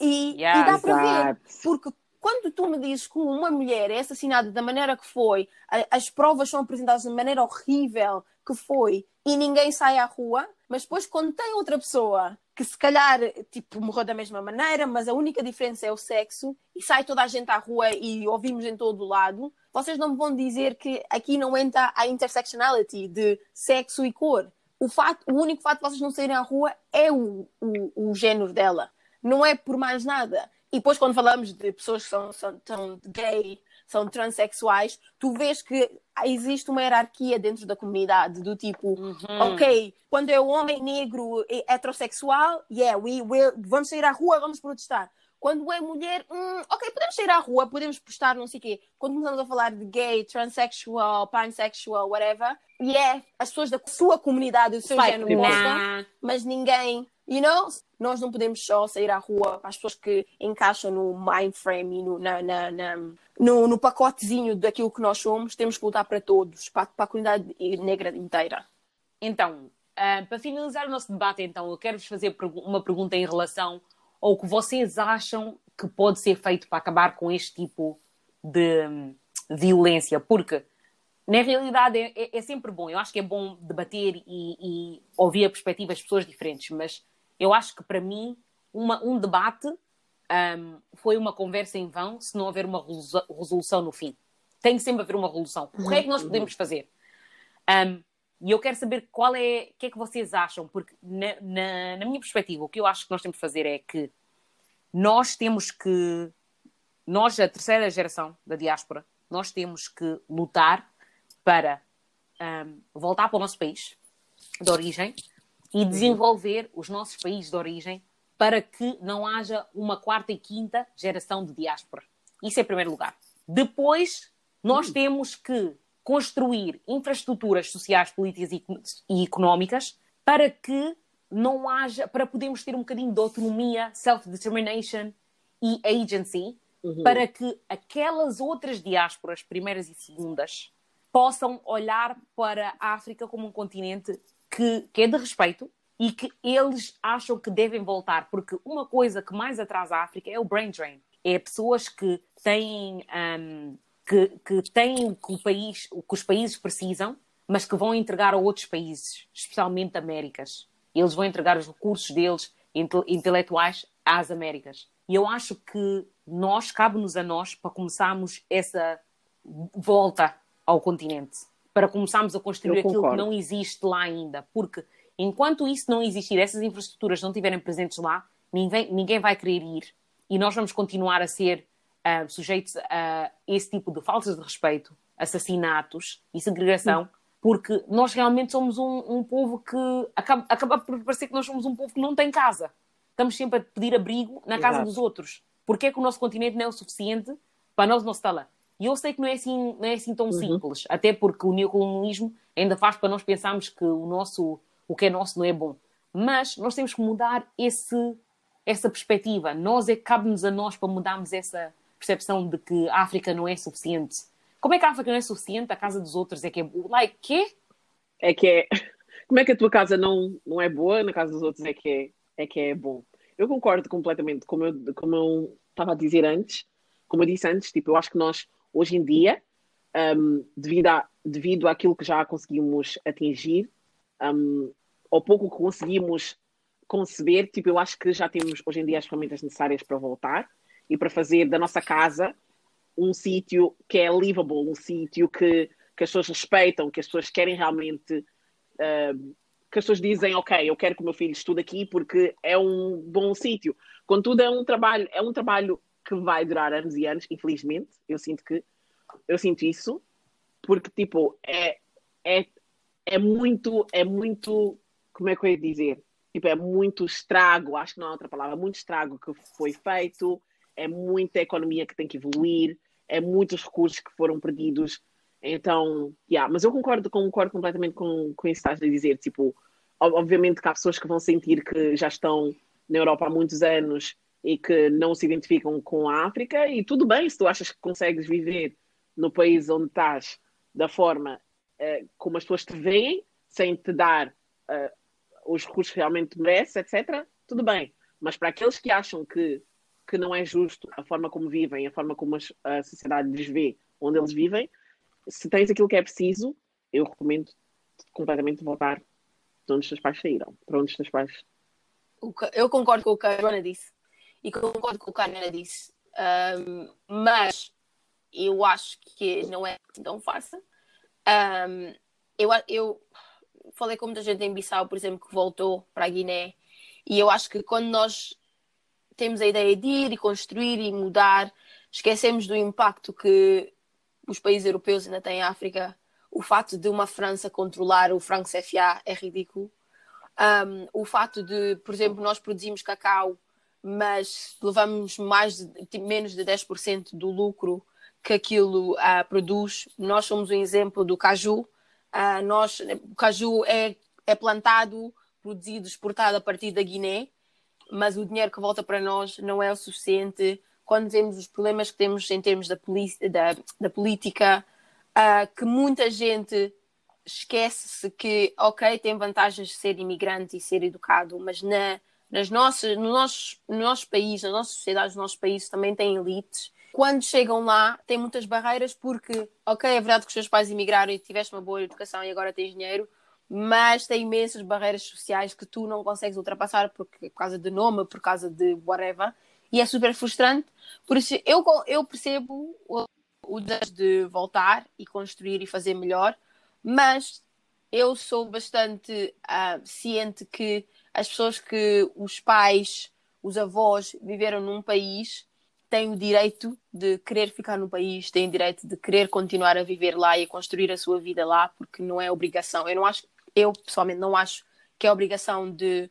E, Yeah. e dá para ver, porque quando tu me dizes que uma mulher é assassinada da maneira que foi, as provas são apresentadas da maneira horrível que foi, e ninguém sai à rua, mas depois quando tem outra pessoa que se calhar tipo, morreu da mesma maneira, mas a única diferença é o sexo, e sai toda a gente à rua e ouvimos em todo o lado, vocês não me vão dizer que aqui não entra a intersectionality de sexo e cor. O, fato, o único fato de vocês não saírem à rua é o, o, o género dela. Não é por mais nada. E depois, quando falamos de pessoas que são, são, são gay, são transexuais, tu vês que existe uma hierarquia dentro da comunidade, do tipo, ok, quando é o homem negro e heterossexual, yeah, we, we're- vamos sair à rua, vamos protestar. Quando é mulher, hum, ok, podemos sair à rua, podemos postar, não sei o quê. Quando começamos a falar de gay, transsexual, pansexual, whatever, é as pessoas da sua comunidade, do seu género gostam, mas ninguém, you know, nós não podemos só sair à rua para as pessoas que encaixam no mind frame e no, na, na- na- no, no pacotezinho daquilo que nós somos, temos que lutar para todos, para, para a comunidade negra inteira. Então, ah, para finalizar o nosso debate, então, eu quero-vos fazer uma pergunta em relação ao que vocês acham que pode ser feito para acabar com este tipo de hum, violência, porque na realidade é, é- é sempre bom. Eu acho que é bom debater e, e ouvir a perspectiva das pessoas diferentes, mas eu acho que para mim uma- um debate hum, foi uma conversa em vão se não houver uma resolu- resolução no fim. Tem sempre haver uma resolução. O que é que nós podemos fazer? Um, e eu quero saber qual é, o que é que vocês acham, porque na, na, na minha perspectiva, o que eu acho que nós temos que fazer é que nós temos que, nós, a terceira geração da diáspora, nós temos que lutar para um, voltar para o nosso país de origem e desenvolver os nossos países de origem para que não haja uma quarta e quinta geração de diáspora. Isso em primeiro lugar. Depois, nós temos que construir infraestruturas sociais, políticas e, económicas para que não haja, para podermos ter um bocadinho de autonomia, self-determination e agency, para que aquelas outras diásporas, primeiras e segundas, possam olhar para a África como um continente que, que é de respeito e que eles acham que devem voltar, porque uma coisa que mais atrasa a África é o brain drain. É pessoas que têm, um, que, que têm o que, o país, o que os países precisam, mas que vão entregar a outros países, especialmente Américas. Eles vão entregar os recursos deles, inte- intelectuais, às Américas. E eu acho que nós, cabe-nos a nós, para começarmos essa volta ao continente, para começarmos a construir aquilo que não existe lá ainda, porque Enquanto isso não existir, essas infraestruturas não estiverem presentes lá, ninguém, ninguém vai querer ir e nós vamos continuar a ser uh, sujeitos a esse tipo de faltas de respeito, assassinatos e segregação, porque nós realmente somos um, um povo que acaba, acaba, por parecer que nós somos um povo que não tem casa. Estamos sempre a pedir abrigo na casa Exato. dos outros. Porque é que o nosso continente não é o suficiente para nós não estar lá? E eu sei que não é assim, não é assim tão uhum. simples, até porque o neocolonialismo ainda faz para nós pensarmos que o nosso, o que é nosso não é bom. Mas nós temos que mudar esse, essa perspectiva. Nós é que cabe-nos a nós para mudarmos essa percepção de que a África não é suficiente. Como é que a África não é suficiente? A casa dos outros é que é boa. Like, quê? É que é. Como é que a tua casa não, não é boa, na casa dos outros é que é, é que é bom? Eu concordo completamente, como eu, como eu estava a dizer antes, como eu disse antes, tipo, eu acho que nós, hoje em dia, um, devido, a, devido àquilo que já conseguimos atingir, um, ou pouco que conseguimos conceber, tipo, eu acho que já temos hoje em dia as ferramentas necessárias para voltar e para fazer da nossa casa um sítio que é livable, um sítio que, que as pessoas respeitam, que as pessoas querem realmente, que as pessoas dizem, ok, eu quero que o meu filho estude aqui porque é um bom sítio. Contudo, é um trabalho, é um trabalho que vai durar anos e anos, infelizmente. Eu sinto que eu sinto isso, porque tipo, é, é, é muito, é muito, como é que eu ia dizer? Tipo, é muito estrago, acho que não há outra palavra, muito estrago que foi feito, é muita economia que tem que evoluir, é muitos recursos que foram perdidos. Então, yeah, mas eu concordo, concordo completamente com, com isso que estás a dizer. Tipo, obviamente que há pessoas que vão sentir que já estão na Europa há muitos anos e que não se identificam com a África, e tudo bem se tu achas que consegues viver no país onde estás da forma uh, como as pessoas te veem, sem te dar uh, os recursos que realmente mereces, etc., tudo bem. Mas para aqueles que acham que, que não é justo a forma como vivem, a forma como a sociedade lhes vê onde eles vivem, se tens aquilo que é preciso, eu recomendo completamente voltar de onde os teus pais saíram, para onde os teus pais. Eu concordo com o que a Joana disse e concordo com o que a Ana disse, um, mas eu acho que não é tão fácil. Um, eu, eu falei com muita gente em Bissau, por exemplo, que voltou para a Guiné, e eu acho que quando nós temos a ideia de ir e construir e mudar, esquecemos do impacto que os países europeus ainda têm em África. O fato de uma França controlar o franco CFA é ridículo. Um, o fato de, por exemplo, nós produzimos cacau, mas levamos mais de, tipo, menos de 10% do lucro que aquilo uh, produz. Nós somos um exemplo do caju. Uh, nós, o caju é, é plantado, produzido, exportado a partir da Guiné, mas o dinheiro que volta para nós não é o suficiente. Quando vemos os problemas que temos em termos da, da, da política, uh, que muita gente esquece-se que, ok, tem vantagens de ser imigrante e ser educado, mas na, nas nossas, no, nosso, no nosso país, na nossa sociedade, nos nossos países também tem elites quando chegam lá, têm muitas barreiras, porque, ok, é verdade que os seus pais emigraram e tiveste uma boa educação e agora tens dinheiro, mas tem imensas barreiras sociais que tu não consegues ultrapassar porque, por causa de nome, por causa de whatever, e é super frustrante. Por isso, eu, eu percebo o, o desejo de voltar e construir e fazer melhor, mas eu sou bastante uh, ciente que as pessoas que os pais, os avós viveram num país têm o direito de querer ficar no país, têm o direito de querer continuar a viver lá e a construir a sua vida lá, porque não é obrigação. Eu não acho, eu pessoalmente não acho que é obrigação de.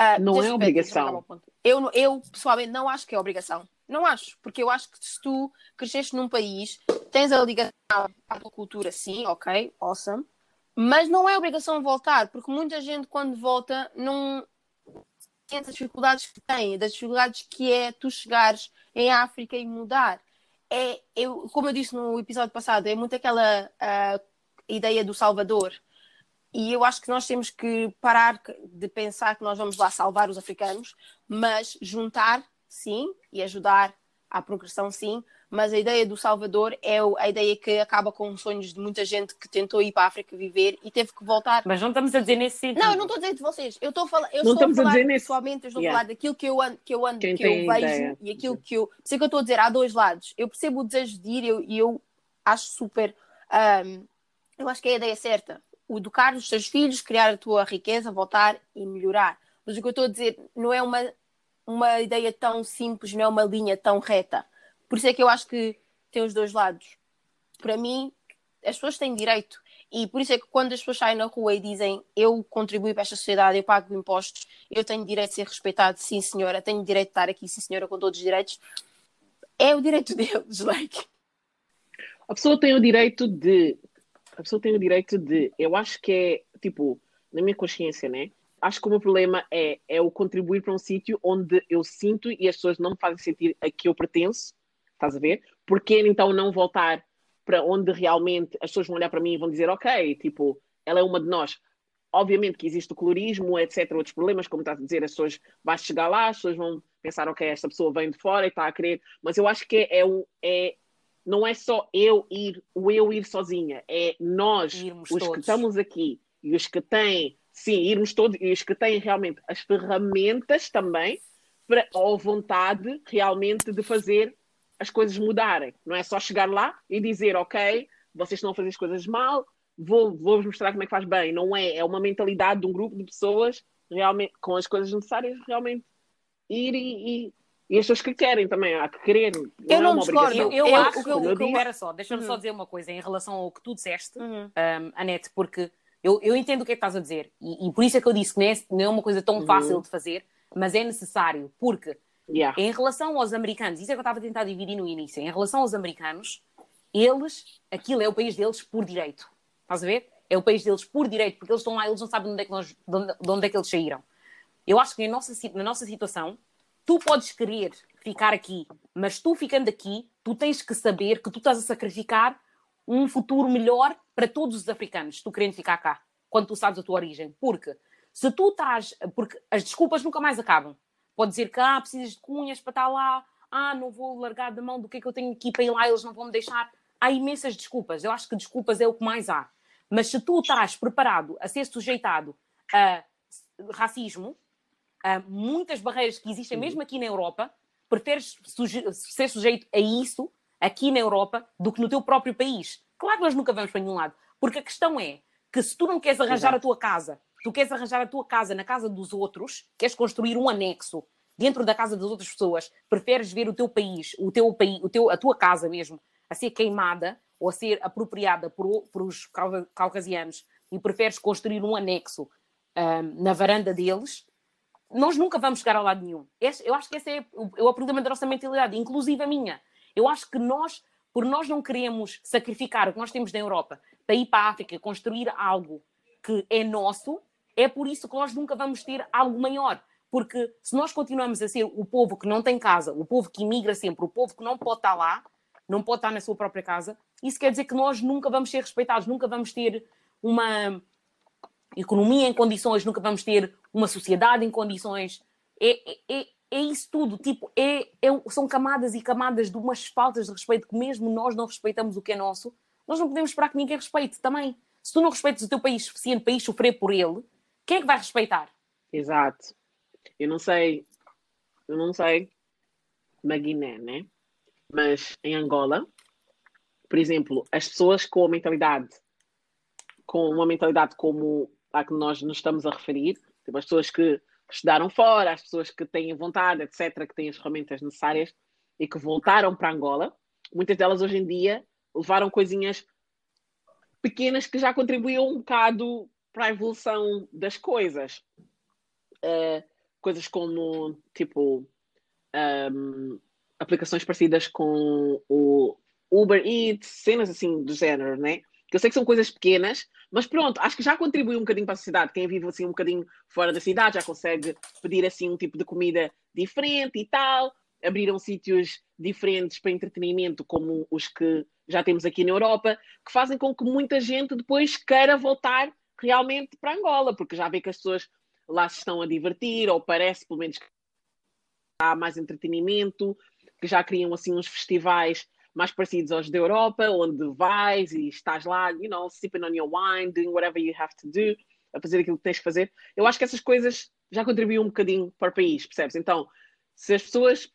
Uh, não é obrigação. Eu, eu pessoalmente não acho que é obrigação. Não acho, porque eu acho que se tu cresceste num país, tens a ligação à tua cultura, sim, ok, awesome, mas não é obrigação voltar, porque muita gente quando volta não sente as dificuldades que tem, das dificuldades que é tu chegares em África e mudar. É, eu, como eu disse no episódio passado, é muito aquela uh, ideia do Salvador. E eu acho que nós temos que parar de pensar que nós vamos lá salvar os africanos, mas juntar, sim, e ajudar à progressão, sim, mas a ideia do Salvador é a ideia que acaba com os sonhos de muita gente que tentou ir para a África viver e teve que voltar. Mas não estamos a dizer nesse sentido. Não, eu não estou a dizer de vocês. Eu estou a falar, eu não estou a falar a pessoalmente, eu estou yeah. a falar daquilo que eu ando, que eu, ando, que eu vejo ideia. e aquilo que eu. Por isso é que eu estou a dizer, há dois lados. Eu percebo o desejo de ir e eu, eu, acho super. Um, eu acho que é a ideia certa. educar os teus filhos, criar a tua riqueza, voltar e melhorar. Mas o que eu estou a dizer não é uma, uma ideia tão simples, não é uma linha tão reta. Por isso é que eu acho que tem os dois lados. Para mim, as pessoas têm direito. E por isso é que quando as pessoas saem na rua e dizem eu contribuo para esta sociedade, eu pago impostos, eu tenho direito de ser respeitado, sim senhora, tenho direito de estar aqui, sim senhora, com todos os direitos, é o direito deles, like. A pessoa tem o direito de. A pessoa tem o direito de. Eu acho que é, tipo, na minha consciência, né? Acho que o meu problema é, é o contribuir para um sítio onde eu sinto e as pessoas não me fazem sentir a que eu pertenço. Estás a ver? Porque então não voltar para onde realmente as pessoas vão olhar para mim e vão dizer, ok, tipo, ela é uma de nós. Obviamente que existe o colorismo, etc., outros problemas, como estás a dizer, as pessoas vão chegar lá, as pessoas vão pensar, ok, esta pessoa vem de fora e está a querer, mas eu acho que é, é, é não é só eu ir, o eu ir sozinha, é nós, Irmos os todos. que estamos aqui e os que têm, sim, irmos todos, e os que têm realmente as ferramentas também, para, ou vontade realmente de fazer as coisas mudarem. Não é só chegar lá e dizer, ok, vocês estão a fazer as coisas mal, vou, vou-vos mostrar como é que faz bem. Não é, é uma mentalidade de um grupo de pessoas realmente com as coisas necessárias, realmente ir e, e e as pessoas que querem também, há que querer. Não eu não é discordo. Eu, eu, eu acho que eu, eu, espera só, deixa-me uhum. só dizer uma coisa em relação ao que tu disseste, uhum. um, Anete, porque eu, eu entendo o que é que estás a dizer e, e por isso é que eu disse que não é, não é uma coisa tão uhum. fácil de fazer, mas é necessário, porque yeah. em relação aos americanos, isso é que eu estava a tentar dividir no início, em relação aos americanos, eles, aquilo é o país deles por direito. Estás a ver? É o país deles por direito, porque eles estão lá, eles não sabem de onde é que, onde, de onde é que eles saíram. Eu acho que na nossa, na nossa situação, tu podes querer ficar aqui, mas tu ficando aqui, tu tens que saber que tu estás a sacrificar um futuro melhor para todos os africanos, tu querendo ficar cá, quando tu sabes a tua origem. Porque se tu estás. Porque as desculpas nunca mais acabam. Pode dizer que ah, precisas de cunhas para estar lá, ah, não vou largar da mão do que é que eu tenho aqui para ir lá, eles não vão me deixar. Há imensas desculpas. Eu acho que desculpas é o que mais há. Mas se tu estás preparado a ser sujeitado a racismo, a muitas barreiras que existem mesmo aqui na Europa, preferes suje ser sujeito a isso aqui na Europa do que no teu próprio país. Claro que nós nunca vamos para nenhum lado, porque a questão é que se tu não queres arranjar Exato. a tua casa, tu queres arranjar a tua casa na casa dos outros, queres construir um anexo dentro da casa das outras pessoas, preferes ver o teu país, o teu país, o teu, a tua casa mesmo, a ser queimada ou a ser apropriada por, por os caucasianos e preferes construir um anexo um, na varanda deles, nós nunca vamos chegar ao lado nenhum. eu acho que esse é o, é o problema da nossa mentalidade, inclusive a minha. Eu acho que nós, por nós não queremos sacrificar o que nós temos na Europa para ir para a África construir algo que é nosso, é por isso que nós nunca vamos ter algo maior. Porque se nós continuamos a ser o povo que não tem casa, o povo que imigra sempre, o povo que não pode estar lá, não pode estar na sua própria casa, isso quer dizer que nós nunca vamos ser respeitados, nunca vamos ter uma economia em condições, nunca vamos ter uma sociedade em condições. É, é, é, é isso tudo. Tipo, é, é, são camadas e camadas de umas faltas de respeito que, mesmo nós não respeitamos o que é nosso, nós não podemos esperar que ninguém respeite também. Se tu não respeitas o teu país suficiente para ir sofrer por ele, quem é que vai respeitar? Exato. Eu não sei, eu não sei na Guiné, né? Mas em Angola, por exemplo, as pessoas com a mentalidade, com uma mentalidade como a que nós nos estamos a referir, tipo, as pessoas que estudaram fora, as pessoas que têm vontade, etc., que têm as ferramentas necessárias e que voltaram para Angola, muitas delas hoje em dia levaram coisinhas pequenas que já contribuíam um bocado para a evolução das coisas. Uh, coisas como, tipo, um, aplicações parecidas com o Uber Eats, cenas assim do género, né? Que eu sei que são coisas pequenas, mas pronto, acho que já contribui um bocadinho para a sociedade. Quem vive assim um bocadinho fora da cidade já consegue pedir assim um tipo de comida diferente e tal. Abriram sítios diferentes para entretenimento, como os que já temos aqui na Europa, que fazem com que muita gente depois queira voltar realmente para Angola, porque já vê que as pessoas lá se estão a divertir, ou parece pelo menos que há mais entretenimento, que já criam assim uns festivais mais parecidos aos da Europa, onde vais e estás lá, you know, sipping on your wine, doing whatever you have to do, a fazer aquilo que tens que fazer. Eu acho que essas coisas já contribuem um bocadinho para o país, percebes? Então, se as pessoas,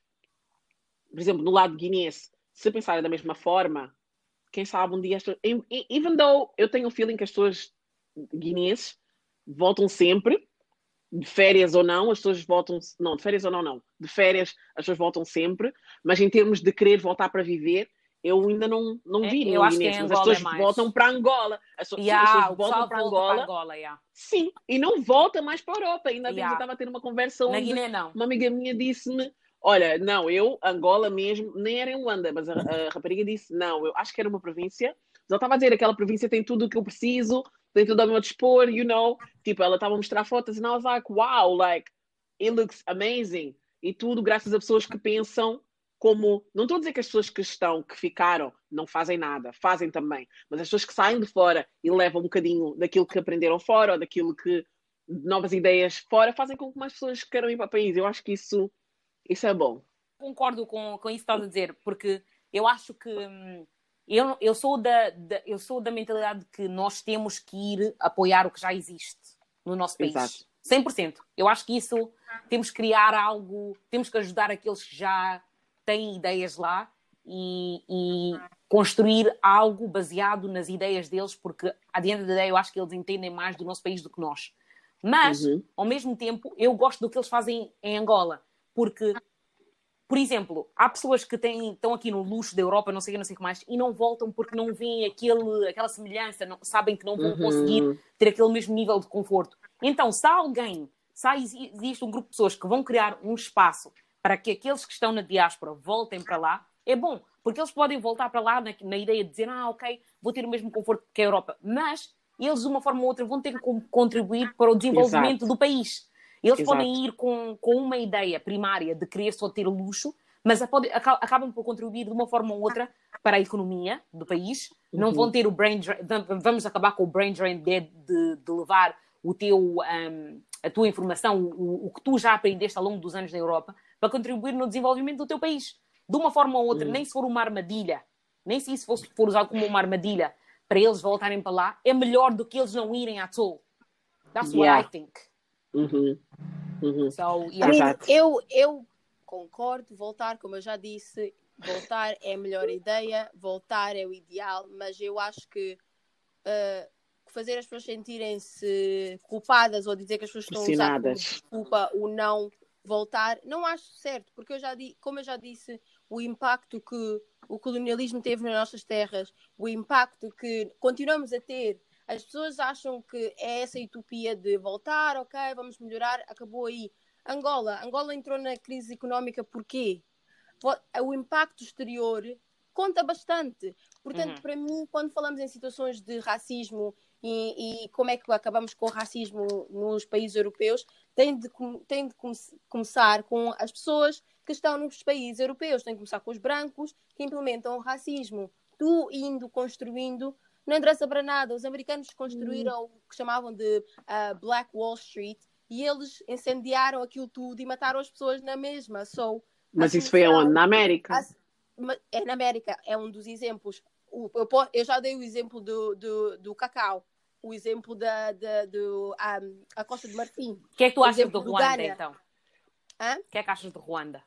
por exemplo, no lado guineense, se pensarem da mesma forma, quem sabe um dia, even though eu tenho o feeling que as pessoas guineenses voltam sempre, de férias ou não, as pessoas voltam, não, de férias ou não, não, de férias as pessoas voltam sempre, mas em termos de querer voltar para viver, eu ainda não, não É, vi nenhum guineense, em mas as é pessoas mais. voltam para Angola, as pessoas, Yeah, as pessoas voltam para Angola, para Angola, yeah. sim, e não volta mais para a Europa, ainda Yeah. eu estava a ter uma conversa Na onde Guiné não. uma amiga minha disse-me: Olha, não, eu, Angola mesmo, nem era em Luanda, mas a, a rapariga disse: Não, eu acho que era uma província. Mas ela estava a dizer: aquela província tem tudo o que eu preciso, tem tudo ao meu dispor, you know. Tipo, ela estava a mostrar fotos e I was like: Wow, like, it looks amazing. E tudo graças a pessoas que pensam como. Não estou a dizer que as pessoas que estão, que ficaram, não fazem nada, fazem também. Mas as pessoas que saem de fora e levam um bocadinho daquilo que aprenderam fora, ou daquilo que. novas ideias fora, fazem com que mais pessoas queiram ir para o país. Eu acho que isso, isso é bom. concordo com, com isso que estás a dizer, porque eu acho que hum, eu, eu, sou da, da- eu sou da mentalidade que nós temos que ir apoiar o que já existe no nosso país. Exato. 100%. Eu acho que isso temos que criar algo, temos que ajudar aqueles que já têm ideias lá e, e construir algo baseado nas ideias deles, porque of the day eu acho que eles entendem mais do nosso país do que nós. Mas, Uhum. ao mesmo tempo, eu gosto do que eles fazem em Angola, porque por exemplo, há pessoas que têm, estão aqui no luxo da Europa, não sei o que, não sei o que mais, e não voltam porque não veem aquele, aquela semelhança, não, sabem que não vão Uhum. conseguir ter aquele mesmo nível de conforto. Então, se há alguém, se há, existe um grupo de pessoas que vão criar um espaço para que aqueles que estão na diáspora voltem para lá, é bom, porque eles podem voltar para lá na, na ideia de dizer, ah, ok, vou ter o mesmo conforto que a Europa, mas eles, de uma forma ou outra, vão ter que con- contribuir para o desenvolvimento Exato. do país. Eles Exato. podem ir com, com uma ideia primária de querer só ter luxo, mas a- pode- aca- acabam por contribuir de uma forma ou outra para a economia do país. Não Uhum. vão ter o brain drain, vam- vamos acabar com o brain drain de, de- de levar o teu, um, a tua informação, o, o que tu já aprendeste ao longo dos anos na Europa, para contribuir no desenvolvimento do teu país. De uma forma ou outra, Uhum. nem se for uma armadilha, nem se isso fosse, for usado como uma armadilha para eles voltarem para lá, é melhor do que eles não irem à toa. That's what Yeah. I think. Uhum. Uhum. So, I yeah. eu, eu concordo, voltar, como eu já disse, voltar é a melhor ideia, voltar é o ideal, mas eu acho que uh, fazer as pessoas sentirem-se culpadas ou dizer que as pessoas estão a usar como Pressionadas. desculpa o não voltar, não acho certo, porque eu já di, como eu já disse, o impacto que o colonialismo teve nas nossas terras, o impacto que continuamos a ter. As pessoas acham que é essa utopia de voltar, ok, vamos melhorar, acabou aí. Angola, Angola entrou na crise económica porquê? Vo- O impacto exterior conta bastante. Portanto, Uhum. para mim, quando falamos em situações de racismo e, e como é que acabamos com o racismo nos países europeus, tem de, tem de come- começar com as pessoas que estão nos países europeus, tem de começar com os brancos que implementam o racismo. Tu indo construindo, não interessa para nada. Os americanos construíram o que chamavam de ah, Black Wall Street e eles incendiaram aquilo tudo e mataram as pessoas na mesma. So, Mas isso foi aonde? Na América? a- é na América, é um dos exemplos. O- eu, eu já dei o exemplo do, do, do cacau, o exemplo da, da, do, ah, a Costa de Marfim. O que é que tu achas do do Ruanda, Ghana. então? Hã? O que é que achas do Ruanda?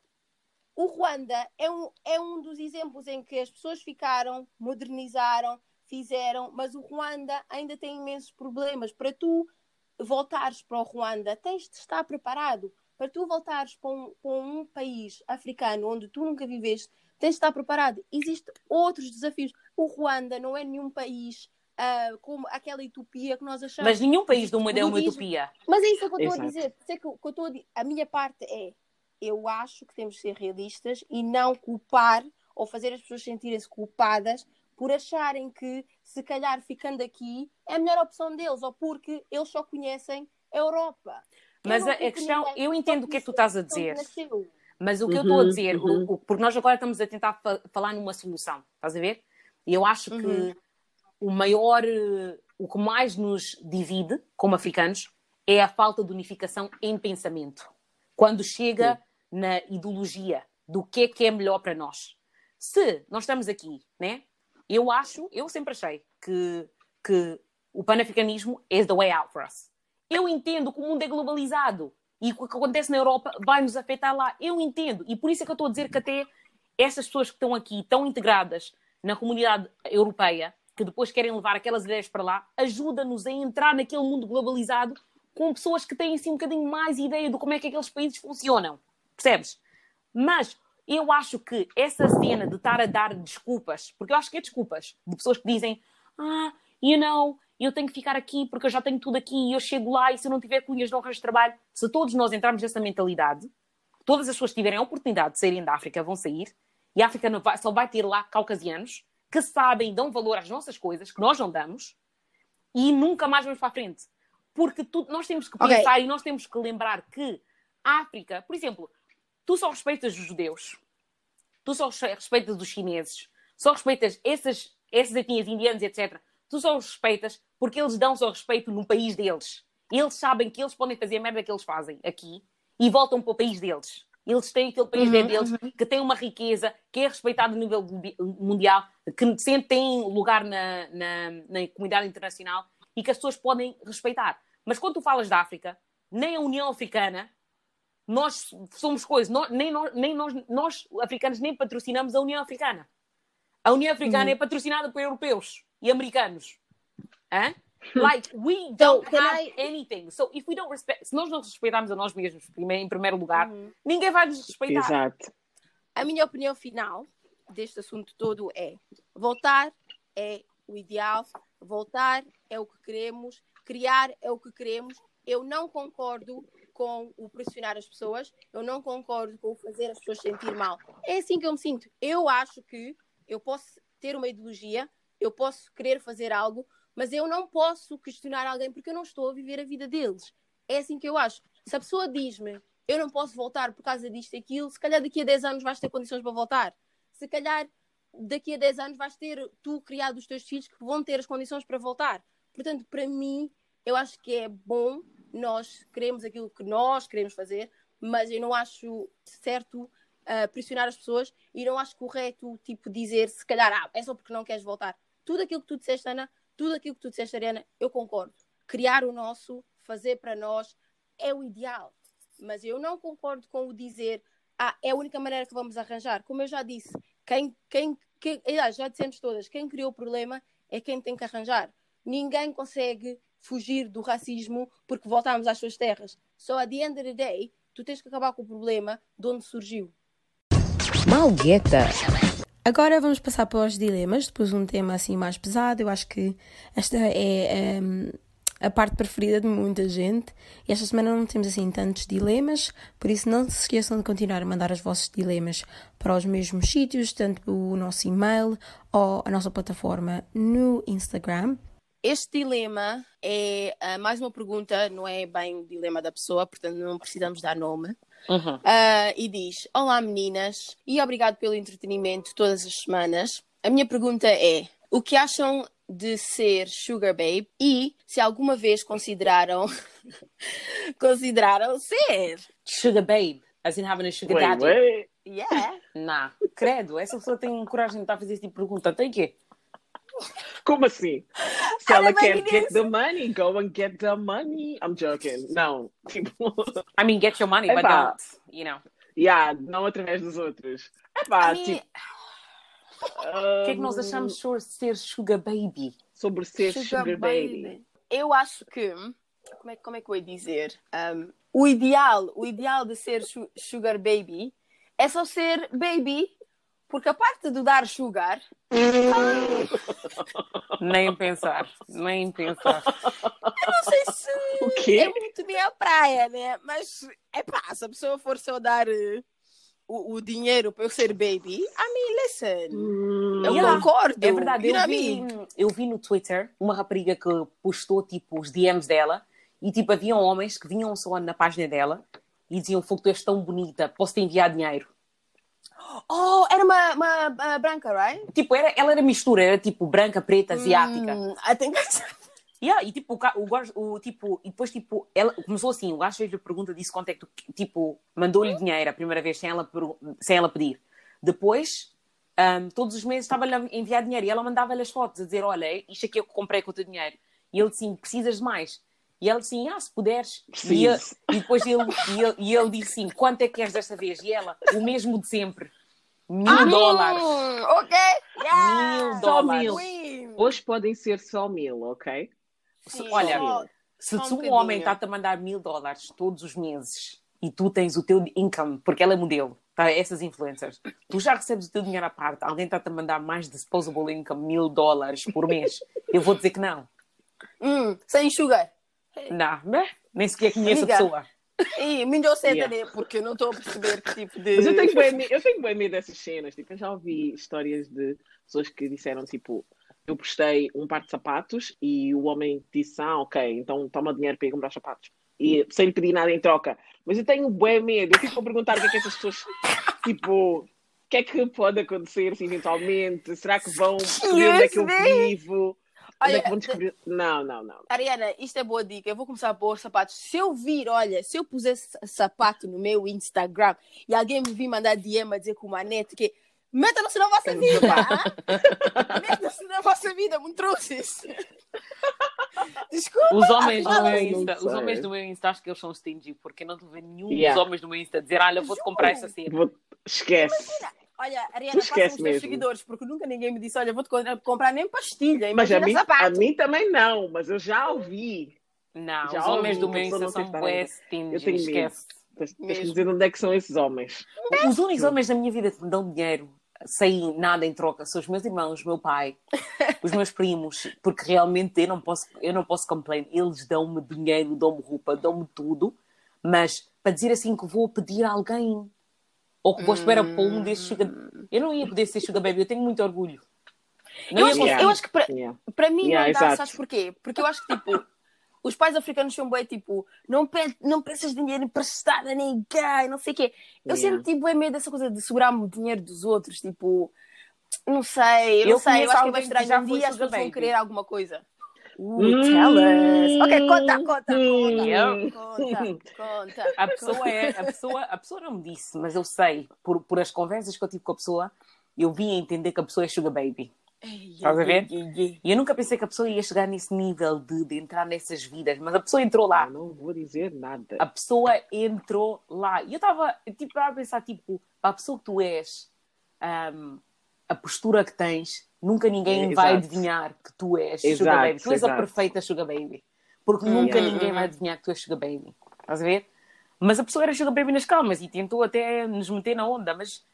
O Ruanda é um, é um dos exemplos em que as pessoas ficaram, modernizaram, fizeram, mas o Ruanda ainda tem imensos problemas. Para tu voltares para o Ruanda, tens de estar preparado. Para tu voltares para um, para um país africano onde tu nunca viveste, tens de estar preparado. Existem outros desafios. O Ruanda não é nenhum país ah, como aquela utopia que nós achamos. Mas nenhum país do mundo é uma utopia. Mas é isso que eu estou a Exato. dizer. Sei que, que eu estou a, a minha parte é, eu acho que temos de ser realistas e não culpar ou fazer as pessoas sentirem-se culpadas por acharem que, se calhar, ficando aqui é a melhor opção deles ou porque eles só conhecem a Europa. Eu Mas a, a questão, ninguém, eu entendo o que é que tu estás a dizer. Mas o que eu Uhum, estou a dizer, o- uhum. o- porque nós agora estamos a tentar fa- falar numa solução, estás a ver? E eu acho Uhum. que o maior, eh, o que mais nos divide como africanos é a falta de unificação em pensamento. Quando chega na ideologia do que é que é melhor para nós. Se nós estamos aqui, né? Eu acho, eu sempre achei que, que o panafricanismo is the way out for us. Eu entendo que o mundo é globalizado e o que acontece na Europa vai nos afetar lá. Eu entendo. E por isso é que eu estou a dizer que até essas pessoas que estão aqui, tão integradas na comunidade europeia, que depois querem levar aquelas ideias para lá, ajuda-nos a entrar naquele mundo globalizado com pessoas que têm assim um bocadinho mais ideia de como é que aqueles países funcionam. Percebes? Mas eu acho que essa cena de estar a dar desculpas, porque eu acho que é desculpas, de pessoas que dizem, ah, you know, eu tenho que ficar aqui porque eu já tenho tudo aqui e eu chego lá e se eu não tiver cunhas não arranjo trabalho. Se todos nós entrarmos nessa mentalidade, todas as pessoas que tiverem a oportunidade de saírem da África vão sair e a África vai, só vai ter lá caucasianos que sabem, dão valor às nossas coisas, que nós não damos, e nunca mais vamos para a frente. Porque tu, nós temos que pensar okay. e nós temos que lembrar que a África, por exemplo, tu só respeitas os judeus, tu só respeitas os chineses, só respeitas essas, essas etnias indianas, etc. Tu só os respeitas porque eles dão-se ao respeito no país deles. Eles sabem que eles podem fazer a merda que eles fazem aqui e voltam para o país deles. Eles têm aquele país uhum, deles uhum. que tem uma riqueza, que é respeitado a nível mundial, que sempre tem lugar na, na, na comunidade internacional e que as pessoas podem respeitar. Mas quando tu falas da África, nem a União Africana, nós somos coisas, nós, nem, nós, nem nós, nós, africanos, nem patrocinamos a União Africana. A União Africana uhum. é patrocinada por europeus e americanos. Hã? Like, we don't so, have I... anything. So, if we don't respect, se nós não respeitarmos a nós mesmos em primeiro lugar, uhum. ninguém vai nos respeitar. Exato. A minha opinião final deste assunto todo é: voltar é o ideal, voltar é o que queremos, criar é o que queremos. Eu não concordo com o pressionar as pessoas, eu não concordo com o fazer as pessoas sentir mal. É assim que eu me sinto. Eu acho que eu posso ter uma ideologia, eu posso querer fazer algo, mas eu não posso questionar alguém porque eu não estou a viver a vida deles. É assim que eu acho. Se a pessoa diz-me eu não posso voltar por causa disto e aquilo, se calhar daqui a 10 anos vais ter condições para voltar. Se calhar daqui a 10 anos vais ter tu criado os teus filhos que vão ter as condições para voltar. Portanto, para mim, eu acho que é bom nós queremos aquilo que nós queremos fazer, mas eu não acho certo uh, pressionar as pessoas e não acho correto tipo dizer se calhar ah, é só porque não queres voltar. Tudo aquilo que tu disseste, Ana, tudo aquilo que tu disseste, Ariana, eu concordo. Criar o nosso, fazer para nós, é o ideal. Mas eu não concordo com o dizer, ah, é a única maneira que vamos arranjar. Como eu já disse, quem, quem, quem já dissemos todas, quem criou o problema é quem tem que arranjar. Ninguém consegue fugir do racismo porque voltamos às suas terras. Só so, at the end of the day, tu tens que acabar com o problema de onde surgiu. Malgueta. Agora vamos passar para os dilemas, depois um tema assim mais pesado. Eu acho que esta é um, a parte preferida de muita gente. E esta semana não temos assim tantos dilemas, por isso não se esqueçam de continuar a mandar os vossos dilemas para os mesmos sítios, tanto o nosso e-mail ou a nossa plataforma no Instagram. Este dilema é uh, mais uma pergunta, não é bem o dilema da pessoa, portanto não precisamos dar nome. Uhum. Uh, e diz: Olá meninas, e obrigado pelo entretenimento todas as semanas. A minha pergunta é: o que acham de ser sugar babe e se alguma vez consideraram consideraram ser sugar babe, as in having a sugar wait, daddy? Wait. Yeah. Nah, credo, essa pessoa tem coragem de estar a fazer esse tipo de pergunta, tem que como assim? Se ela quer get the money, go and get the money. I'm joking. Não. Tipo... I mean, get your money, but don't, you know. Yeah, não através dos outros. É pá, tipo... O que é que nós achamos sobre ser sugar baby? Sobre ser sugar, sugar baby. baby. Eu acho que... Como é, como é que eu ia dizer? Um, o ideal, o ideal de ser sugar baby é só ser baby porque a parte do dar sugar. nem pensar, nem pensar. Eu não sei se é muito minha praia, né? Mas é pá, se a pessoa for só dar uh, o, o, dinheiro para eu ser baby, a mim, listen. Hum, eu yeah, concordo. É verdade, eu vi, eu vi no Twitter uma rapariga que postou tipo os DMs dela e tipo haviam homens que vinham só na página dela e diziam: Fogo, tu és tão bonita, posso te enviar dinheiro. Oh, era uma, uma, uma branca, right? Tipo, era, ela era mistura, era tipo branca, preta, asiática. Hum, I think Yeah, e tipo, o, o, tipo, e depois tipo, ela começou assim, o gajo fez-lhe a pergunta, disse quanto é que tu, tipo, mandou-lhe dinheiro a primeira vez sem ela, sem ela pedir. Depois, um, todos os meses estava-lhe a enviar dinheiro e ela mandava-lhe as fotos a dizer, olha, isto aqui é o que comprei com o teu dinheiro. E ele disse, precisas de mais? E ela disse, ah, se puderes. E, ele, e, depois ele, e ele, e ele disse assim, quanto é que queres desta vez? E ela, o mesmo de sempre. Mil dólares. Hum, ok. Yeah. Mil Só dólares. mil. Hoje podem ser só mil, ok? Sim, Olha, só- Se Só um tu, um homem está-te a mandar mil dólares todos os meses e tu tens o teu income, porque ela é modelo, tá? essas influencers, tu já recebes o teu dinheiro à parte, alguém está-te a mandar mais disposable income, mil dólares por mês, eu vou dizer que não. Hum, sem sugar. Não, né? nem sequer conheço Amiga. a pessoa. Ih, me deu seta, Yeah. né? Porque eu não estou a perceber que tipo de. Mas eu tenho bem, eu tenho bem medo dessas cenas. Tipo, eu já ouvi histórias de pessoas que disseram, tipo, eu postei um par de sapatos e o homem disse, ah, ok, então toma dinheiro para ir comprar sapatos. E sem lhe pedir nada em troca. Mas eu tenho bem medo. Eu fico a perguntar o que é que essas pessoas, tipo, o que é que pode acontecer se eventualmente? Será que vão descobrir onde é que eu vivo? É Olha, que vão descobrir? Não, não, não. Ariana, isto é boa dica. Eu vou começar a pôr sapatos. Se eu vir, olha, se eu pusesse sapato no meu Instagram e alguém me vir mandar DM a dizer com uma net que meta-se na vossa vida. Meta-se na vossa vida, me trouxes. Desculpa. Os homens, do meu Insta, os homens do meu Insta acho que eles são stingy, porque eu não estou vendo nenhum Yeah. dos homens do meu Insta dizer, olha, vou-te comprar essa cena. Vou- Esquece. Olha, Ariana, esquece os teus mesmo. seguidores, porque nunca ninguém me disse, olha, vou-te co- comprar nem pastilha, Mas a mim, sapato. a mim também não, mas eu já ouvi. Não, Já os homens ouvi do pessoa Insta não são bué Eu tenho esquece. Tens, que dizer onde é que são esses homens. Os únicos homens da minha vida que me dão dinheiro sem nada em troca são os meus irmãos, o meu pai, os meus primos, porque realmente eu não posso, eu não posso complain. Eles dão-me dinheiro, dão-me roupa, dão-me tudo, mas para dizer assim que vou pedir a alguém ou que vou esperar para um desses sugar... Eu não ia poder ser sugar baby, eu tenho muito orgulho. Não Eu acho, conseguir. eu acho que para, Yeah. para mim Yeah, não dá, exato. sabes porquê? Porque eu acho que, tipo, os pais africanos são bem, tipo, não, pe não peças dinheiro emprestado a ninguém, não sei o quê. Eu Yeah. sempre tive bem medo dessa coisa de segurar-me o dinheiro dos outros, tipo, não sei, eu não Eu sei, eu acho que é bem que estranho. já Um dia as pessoas vão querer alguma coisa. Uh, Hum. tell us. Ok, conta, conta, Yeah. conta, conta, conta. A pessoa é, a pessoa, a pessoa não me disse, mas eu sei, por, por as conversas que eu tive com a pessoa, eu vim a entender que a pessoa é sugar baby. Estás a ver? E eu nunca pensei que a pessoa ia chegar nesse nível de, de entrar nessas vidas, mas a pessoa entrou lá. Eu não vou dizer nada. A pessoa entrou lá. E eu estava tipo, a pensar, tipo, para a pessoa que tu és, ahm, a postura que tens, nunca ninguém É, vai adivinhar que tu és Exato, Sugar Baby. Tu és a exato. perfeita Sugar Baby. Porque nunca ninguém vai adivinhar que tu és Sugar Baby. Estás a ver? Mas a pessoa era Sugar Baby nas calmas e tentou até nos meter na onda, mas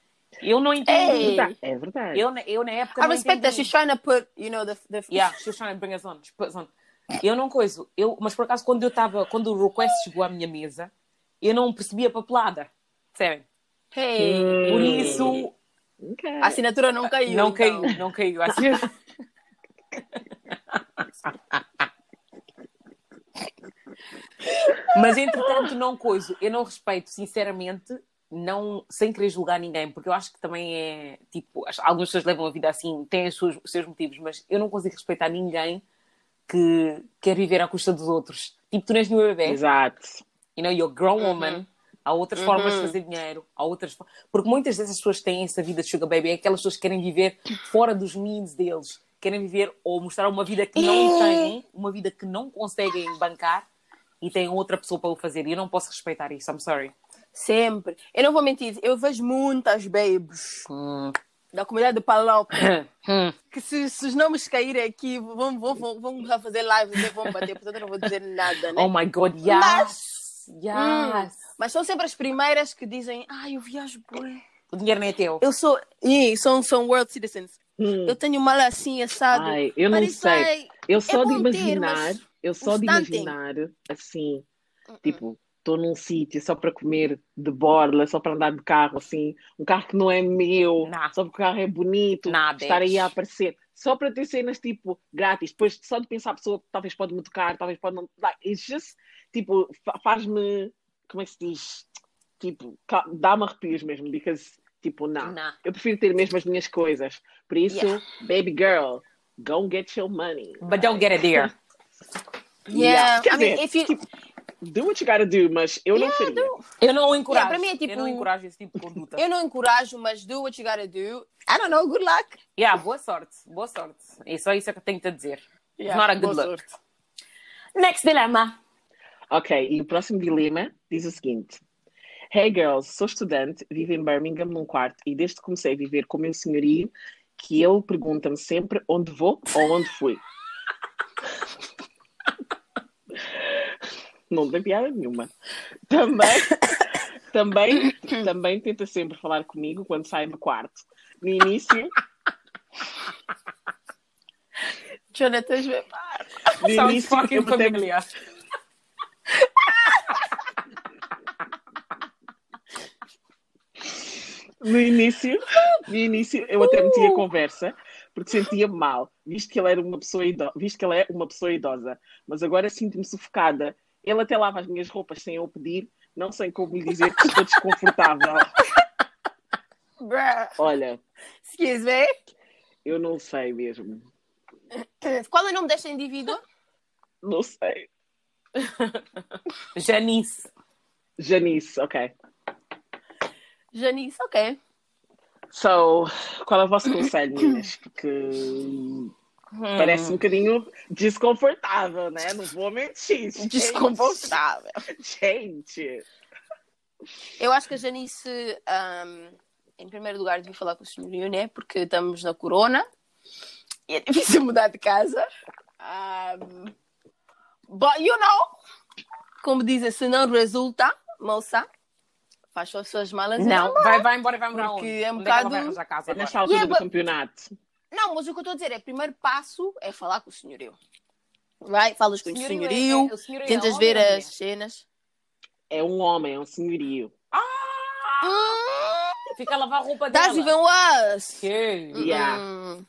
eu não entendi. Ei. É verdade. Eu, na- eu na época I respect that she's trying to put, you know, the, the Yeah, she was trying to bring us on. She put us on. Eu não coiso. Eu, mas por acaso, quando eu estava, quando o request chegou à minha mesa, eu não percebi a papelada. Percebem? Hey. Por isso, Ok. A assinatura não caiu. não então. caiu, não caiu. Assim... Mas entretanto, não coiso. Eu não respeito, sinceramente, não, sem querer julgar ninguém, porque eu acho que também é tipo, as- algumas pessoas levam a vida assim, têm os seus, os seus motivos, mas eu não consigo respeitar ninguém que quer viver à custa dos outros. Tipo, tu não és nenhum bebê, Exato. you know, you're a grown woman. Há outras Uhum. formas de fazer dinheiro, há outras porque muitas dessas pessoas têm essa vida de sugar baby, é aquelas pessoas que querem viver fora dos means deles, querem viver ou mostrar uma vida que não É. têm, uma vida que não conseguem bancar e têm outra pessoa para o fazer. E eu não posso respeitar isso, I'm sorry. Sempre. Eu não vou mentir, eu vejo muitas babes Hum. da comunidade de Palop Hum. que se, se os nomes caírem aqui vão, vão, vão, vão fazer lives e vão bater, portanto eu não vou dizer nada, né? Oh my god, yes! Mas- Yes! Mas são sempre as primeiras que dizem, ai, eu viajo bué. O dinheiro não é teu. Eu sou, e são, são world citizens. Hum. Eu tenho uma lacinha assado. Ai, eu não sei. é- Eu só de bom ter, imaginar, mas eu só de imaginar assim, tipo, estou num sítio só para comer de borla, só para andar de carro, assim, um carro que não é meu, Não. só porque o carro é bonito, Nada, estar aí a aparecer, só para ter cenas tipo grátis, depois só de pensar a pessoa talvez pode me tocar, talvez pode não. Like, it's just, tipo, fa- faz-me, como é que se diz? Tipo, dá-me arrepios mesmo, because, tipo, não. Não. Eu prefiro ter mesmo as minhas coisas. Por isso, Yeah. baby girl, go get your money. But don't get it there. Yeah. Quer I mean, if you- tipo, do what you gotta do, mas eu não Yeah, faria. do- Eu não encorajo. Yeah, para mim é tipo- Eu não encorajo esse tipo de conduta. Eu não encorajo, mas do what you gotta do. I don't know, good luck. Yeah, boa sorte, boa sorte. É só isso que eu tenho-te a dizer. It's Yeah, not a good boa look. sorte. Next dilemma. Ok, e o próximo dilema diz o seguinte: Hey girls, sou estudante, vivo em Birmingham num quarto e desde que comecei a viver com o meu senhorio, que ele pergunta-me sempre onde vou ou onde fui. Não tem piada nenhuma. Também, também, também tenta sempre falar comigo quando sai do quarto. No início, Jonathan no início fucking familiar. no início, no início eu até metia conversa porque sentia mal, visto que ele era uma pessoa idosa, visto que ele é uma pessoa idosa, mas agora sinto-me sufocada. Ele até lava as minhas roupas sem eu pedir, não sei como lhe dizer que estou desconfortável. Olha, Excuse me. eu não sei mesmo. Qual é o nome desta indivídua? Não sei. Janice. Janice, ok. Janice, ok. So, qual é o vosso conselho, meninas? Porque parece um bocadinho desconfortável, né? Não vou mentir. gente. Desconfortável. Gente. Eu acho que a Janice, ahm, em primeiro lugar, devia falar com o senhorio, né? Porque estamos na corona e é difícil mudar de casa. Ahm, but, you know, como dizem, se não resulta, moça, faz as suas malas Não, vai, vai embora e vai morar Porque onde? é um Onde é que ela bocado- vai arranjar casa É agora? nesta altura Yeah, do but- campeonato. Não, mas o que eu estou a dizer é, o primeiro passo é falar com o senhorio. Vai, falas com o Senhorio é- senhorio, é- o senhorio é tentas homem ver as cenas. É um homem, é um senhorio. Ah! Fica a lavar a roupa That's dela. even worse. Que? Yeah. Hum.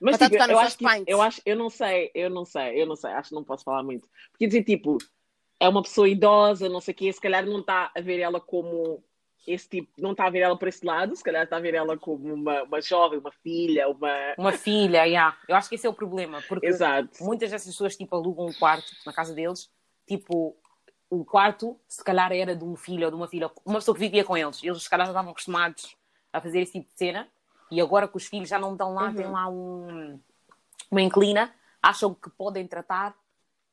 Mas tá tipo, eu acho, que, eu acho, eu não sei, eu não sei, eu não sei, acho que não posso falar muito. Porque dizer, tipo, é uma pessoa idosa, não sei o quê, se calhar não está a ver ela como esse tipo, não está a ver ela por esse lado, se calhar está a ver ela como uma, uma jovem, uma filha, uma. Uma filha, yeah. eu acho que esse é o problema, porque Exato. muitas dessas pessoas tipo, alugam um quarto na casa deles, tipo, o quarto se calhar era de um filho ou de uma filha, uma pessoa que vivia com eles. Eles se calhar já estavam acostumados a fazer esse tipo de cena e agora que os filhos já não estão lá, tem lá um, uma inclina, acham que podem tratar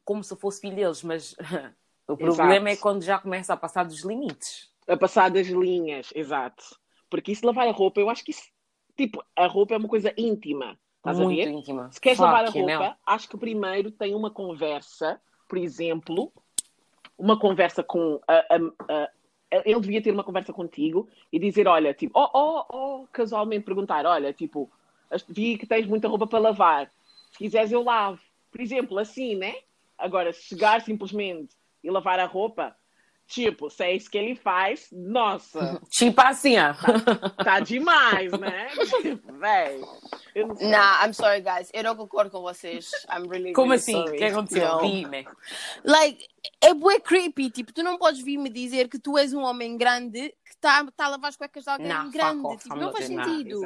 como se fosse filho deles, mas o problema Exato. é quando já começa a passar dos limites. A passar das linhas, exato. Porque isso lavar a roupa, eu acho que isso, tipo, a roupa é uma coisa íntima. Estás a Muito ver? íntima. Se queres Fuck, lavar a roupa, acho que primeiro tem uma conversa, por exemplo, uma conversa com a, a- a- a- ele devia ter uma conversa contigo e dizer, olha, tipo, oh, oh, oh, casualmente perguntar, olha, tipo, vi que tens muita roupa para lavar. Se quiseres eu lavo. Por exemplo, assim, né? Agora, chegar simplesmente e lavar a roupa, tipo, se é isso que ele faz, nossa, Tipo assim, ó. tá demais, né? Tipo, véi. eu não sei. Nah, I'm sorry, guys. Eu não concordo com vocês. I'm really, Como really assim? O que aconteceu? Dime. Like, é bué creepy. Tipo, tu não podes vir me dizer que tu és um homem grande que está tá a lavar as cuecas de alguém Nah, grande. off, tipo, não faz sentido.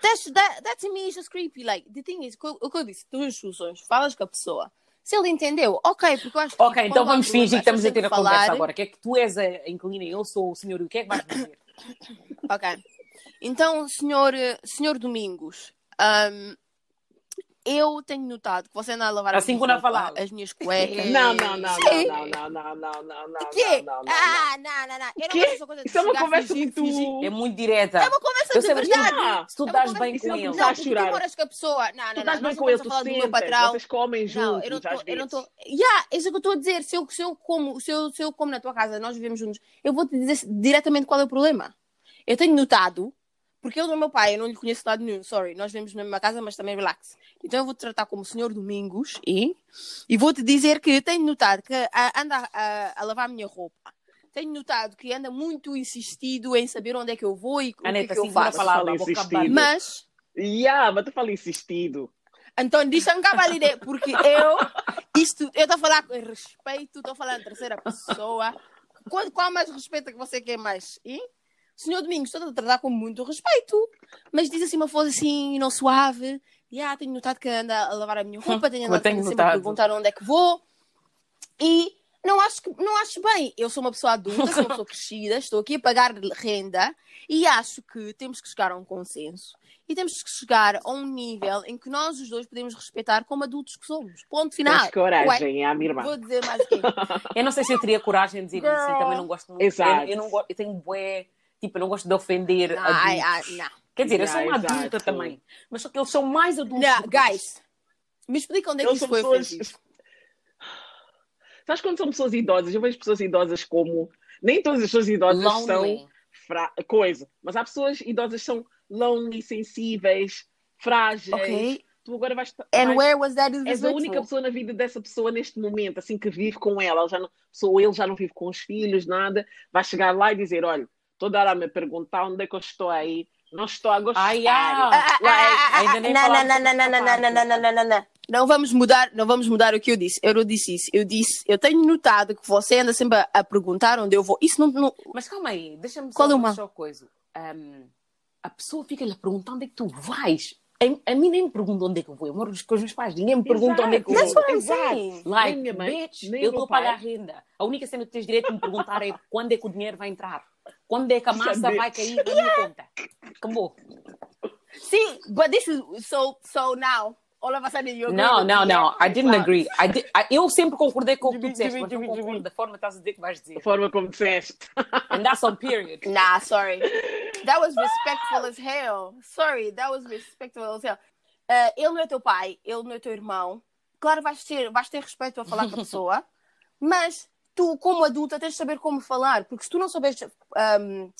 That's, that, that to me is just creepy. Like, the thing is, o que eu disse, duas soluções. Falas com a pessoa. Se ele entendeu, ok, porque eu acho que. Ok, tipo, então um vamos fingir que estamos a ter a que conversa falar. agora. Que é que tu és a inclina e eu sou o senhor. O que é que vais dizer? Ok. Então, senhor, senhor Domingos, hum, eu tenho notado que você anda a lavar Assim quando a falar. as minhas cuecas. Não, não, não, não, não, não, não, não, não, Quê? não, não, não. Ah, não, não, não. Eu não Quê? gosto dessa coisa de Isso é uma conversa muito... fingir. É muito direta. É uma conversa de verdade. Ah, Se tu É conversa- bem Isso é com um ele. Está a Não, porque tu chorar. moras com a pessoa. Não, não, não. estás bem não com ele, estamos a tu vocês comem Não, não às estou. Eu não vezes. estou. Yeah, isso é o que eu estou a dizer. Se eu, se, eu como, se, eu, se eu como na tua casa, nós vivemos juntos, eu vou te dizer diretamente qual é o problema. Eu tenho notado, porque ele é o meu pai, eu não lhe conheço de lado nenhum, sorry, nós vivemos na mesma casa, mas também relax. Então eu vou te tratar como senhor Domingos e, e vou te dizer que tenho notado que anda a, a lavar a minha roupa. Tenho notado que anda muito insistido em saber onde é que eu vou e o que é que eu faço. falar, Fala a boca insistido. Mas Yeah, mas tu fala insistido. Então, deixa-me cá validar, porque eu, isto, eu estou a falar com respeito, estou a falar em terceira pessoa. Qual, qual mais respeito é que você quer mais? E? Senhor Domingos, estou a tratar com muito respeito, mas diz assim uma voz assim, não suave. Yeah, tenho notado que anda a lavar a minha roupa, tenho eu andado tenho sempre notado. a perguntar onde é que vou. E não acho, que, não acho bem. Eu sou uma pessoa adulta, sou uma pessoa crescida, estou aqui a pagar renda e acho que temos que chegar a um consenso e temos que chegar a um nível em que nós os dois podemos respeitar como adultos que somos. Ponto final. Tens coragem, é a minha irmã. Vou dizer mais o quê? Eu não sei se eu teria coragem de dizer isso e também não gosto muito. Exato. Eu, eu não gosto, eu tenho bué, tipo, eu não gosto de ofender Ai, adultos. ai, não. Quer dizer, eu sou uma Yeah, adulta também, mas só que eles são mais adultos. Não, guys, me explica onde é que Eles isso são foi pessoas- ofensivo. Sabes quando são pessoas idosas? Eu vejo pessoas idosas como. Nem todas as pessoas idosas Lonely. são fra... coisa, mas há pessoas idosas que são lonely, sensíveis, frágeis. Ok. Tu agora vais. And vais- where was that És a única pessoa na vida dessa pessoa neste momento, assim que vive com ela. Ela já não, sou ele, já não vive com os filhos, nada. Vai chegar lá e dizer: Olha, toda hora a me perguntar onde é que eu estou aí. Não estou a gostar. Ai, ah, Ah, ah, ah, ainda ah, nem não, não, não, não, não, não, não, não, não, não, não. Não vamos mudar, não vamos mudar o que eu disse. Eu não disse isso. Eu disse, eu tenho notado que você anda sempre a, a perguntar onde eu vou. Isso não, não Mas calma aí, deixa-me Qual só é o mal? só coisa. Ahm, a pessoa fica-lhe a perguntar onde é que tu vais. A, a mim nem me pergunta onde é que eu vou. Eu moro com os meus pais. Ninguém me pergunta onde é que eu vou. I'm Exato. Like, Nem minha mãe, bitch, nem eu estou a pagar renda. A única cena que tens direito de me perguntar é quando é que o dinheiro vai entrar. Quando é que a massa Saber. vai cair na minha conta. Acabou. See, but this is so so now. All of a sudden you're Não, going não, with não. the I didn't agree. I di- I- eu sempre concordei com o que tu disseste, mas não concordo da forma que estás a dizer que vais dizer. forma como disseste. And that's on period. Nah, sorry. That was respectful as hell. Sorry, that was respectful as hell. Uh, ele não é teu pai, ele não é teu irmão. Claro, vais ter, vais ter respeito a falar com a pessoa, mas tu, como adulta, tens de saber como falar, porque se tu não souberes um,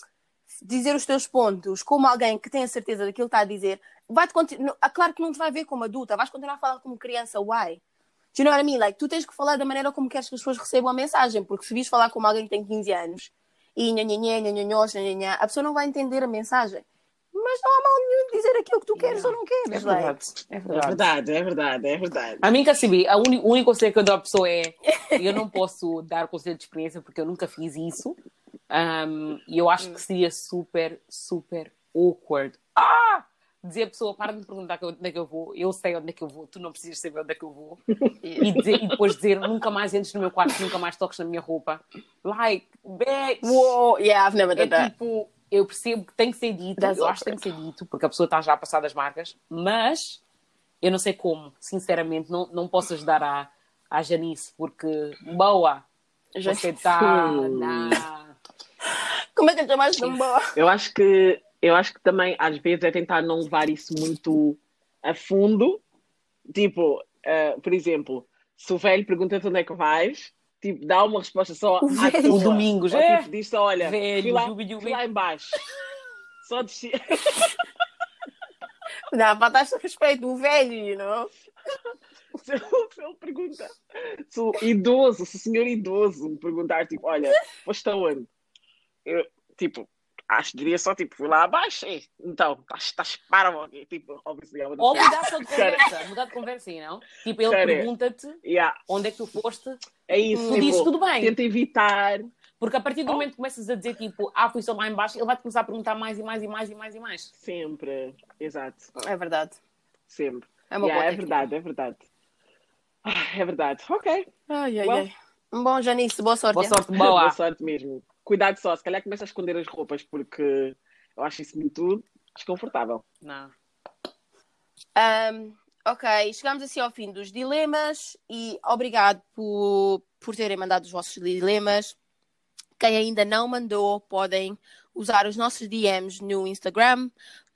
dizer os teus pontos como alguém que tem a certeza daquilo que está a dizer, vai-te continuar. Claro que não te vai ver como adulta, vais continuar a falar como criança, why? Do you know what I mean? Like, tu tens que falar da maneira como queres que as pessoas recebam a mensagem, porque se vis falar como alguém que tem 15 anos e nhanhanhé, nhanhanhós, nhanhanhá, a pessoa não vai entender a mensagem. Mas não há mal nenhum de dizer aquilo que tu queres ou não É queres, like. verdade. É É verdade. verdade, é verdade, é verdade. A mim, uni- o único conselho que eu dou à pessoa é: eu não posso dar conselho de experiência porque eu nunca fiz isso. Um, e eu acho que seria super, super awkward. Ah! Dizer à pessoa: para de me perguntar onde é que eu vou, eu sei onde é que eu vou, tu não precisas saber onde é que eu vou. E, dizer- e depois dizer: nunca mais entres no meu quarto, nunca mais toques na minha roupa. Like, bitch! Whoa, yeah, I've never É done that. tipo, eu percebo que tem que ser dito, That's eu acho que tem que ser dito, porque a pessoa está já a passar das marcas, mas eu não sei como, sinceramente, não, não posso ajudar a, a Janice, porque boa, Já- você está na. Como é que eu chamaste de boa? Eu acho que eu acho que também às vezes é tentar não levar isso muito a fundo. Tipo, eh, por exemplo, se o velho pergunta-te onde é que vais, tipo, dá uma resposta só O à velho. O Domingos, Ou, é. tipo, diz só, olha, Velho, fui, lá, jubi, jubi. fui lá em baixo. Só desci. Não, faltaste respeito, o velho? Se ele, se ele pergunta, se o idoso, se o senhor idoso me perguntar, tipo, olha, foste aonde? Eu, tipo, acho que diria só, tipo, fui lá abaixo, é, então, estás, estás parvo aqui, tipo, I would Ou mudar só de conversa, mudar de conversa, não? Tipo, ele pergunta-te yeah, onde é que tu foste, é isso, tu tipo, dizes tudo bem. tenta evitar, Porque a partir do Oh. momento que começas a dizer tipo, ah, fui só lá em baixo, ele vai te começar a perguntar mais e mais e mais e mais e mais. sempre, exato, É verdade. sempre. É uma Yeah, boa é técnica. verdade, é verdade. Ah, É verdade, ok, Ai, ai, Well. ai. Bom, Janice, boa sorte. Boa sorte, boa boa. sorte mesmo. Cuidado só, se calhar começa a esconder as roupas, porque eu acho isso muito desconfortável. Não. Um, ok, chegamos assim ao fim dos dilemas e obrigado por, por terem mandado os vossos dilemas. Quem ainda não mandou, podem usar os nossos DMs no Instagram,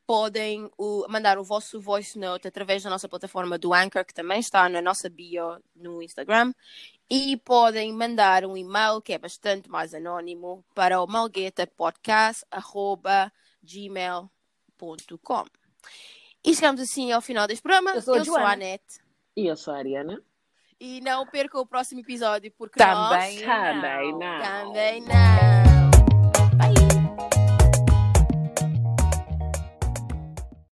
podem o- mandar o vosso voice note através da nossa plataforma do Anchor, que também está na nossa bio no Instagram, e podem mandar um e-mail que é bastante mais anónimo para o malguetapodcast.gmail.com. E chegamos assim ao final deste programa. Eu sou a Eu sou a Anete. E eu sou a Ariana? E não percam o próximo episódio, porque Também nós Também não. também não.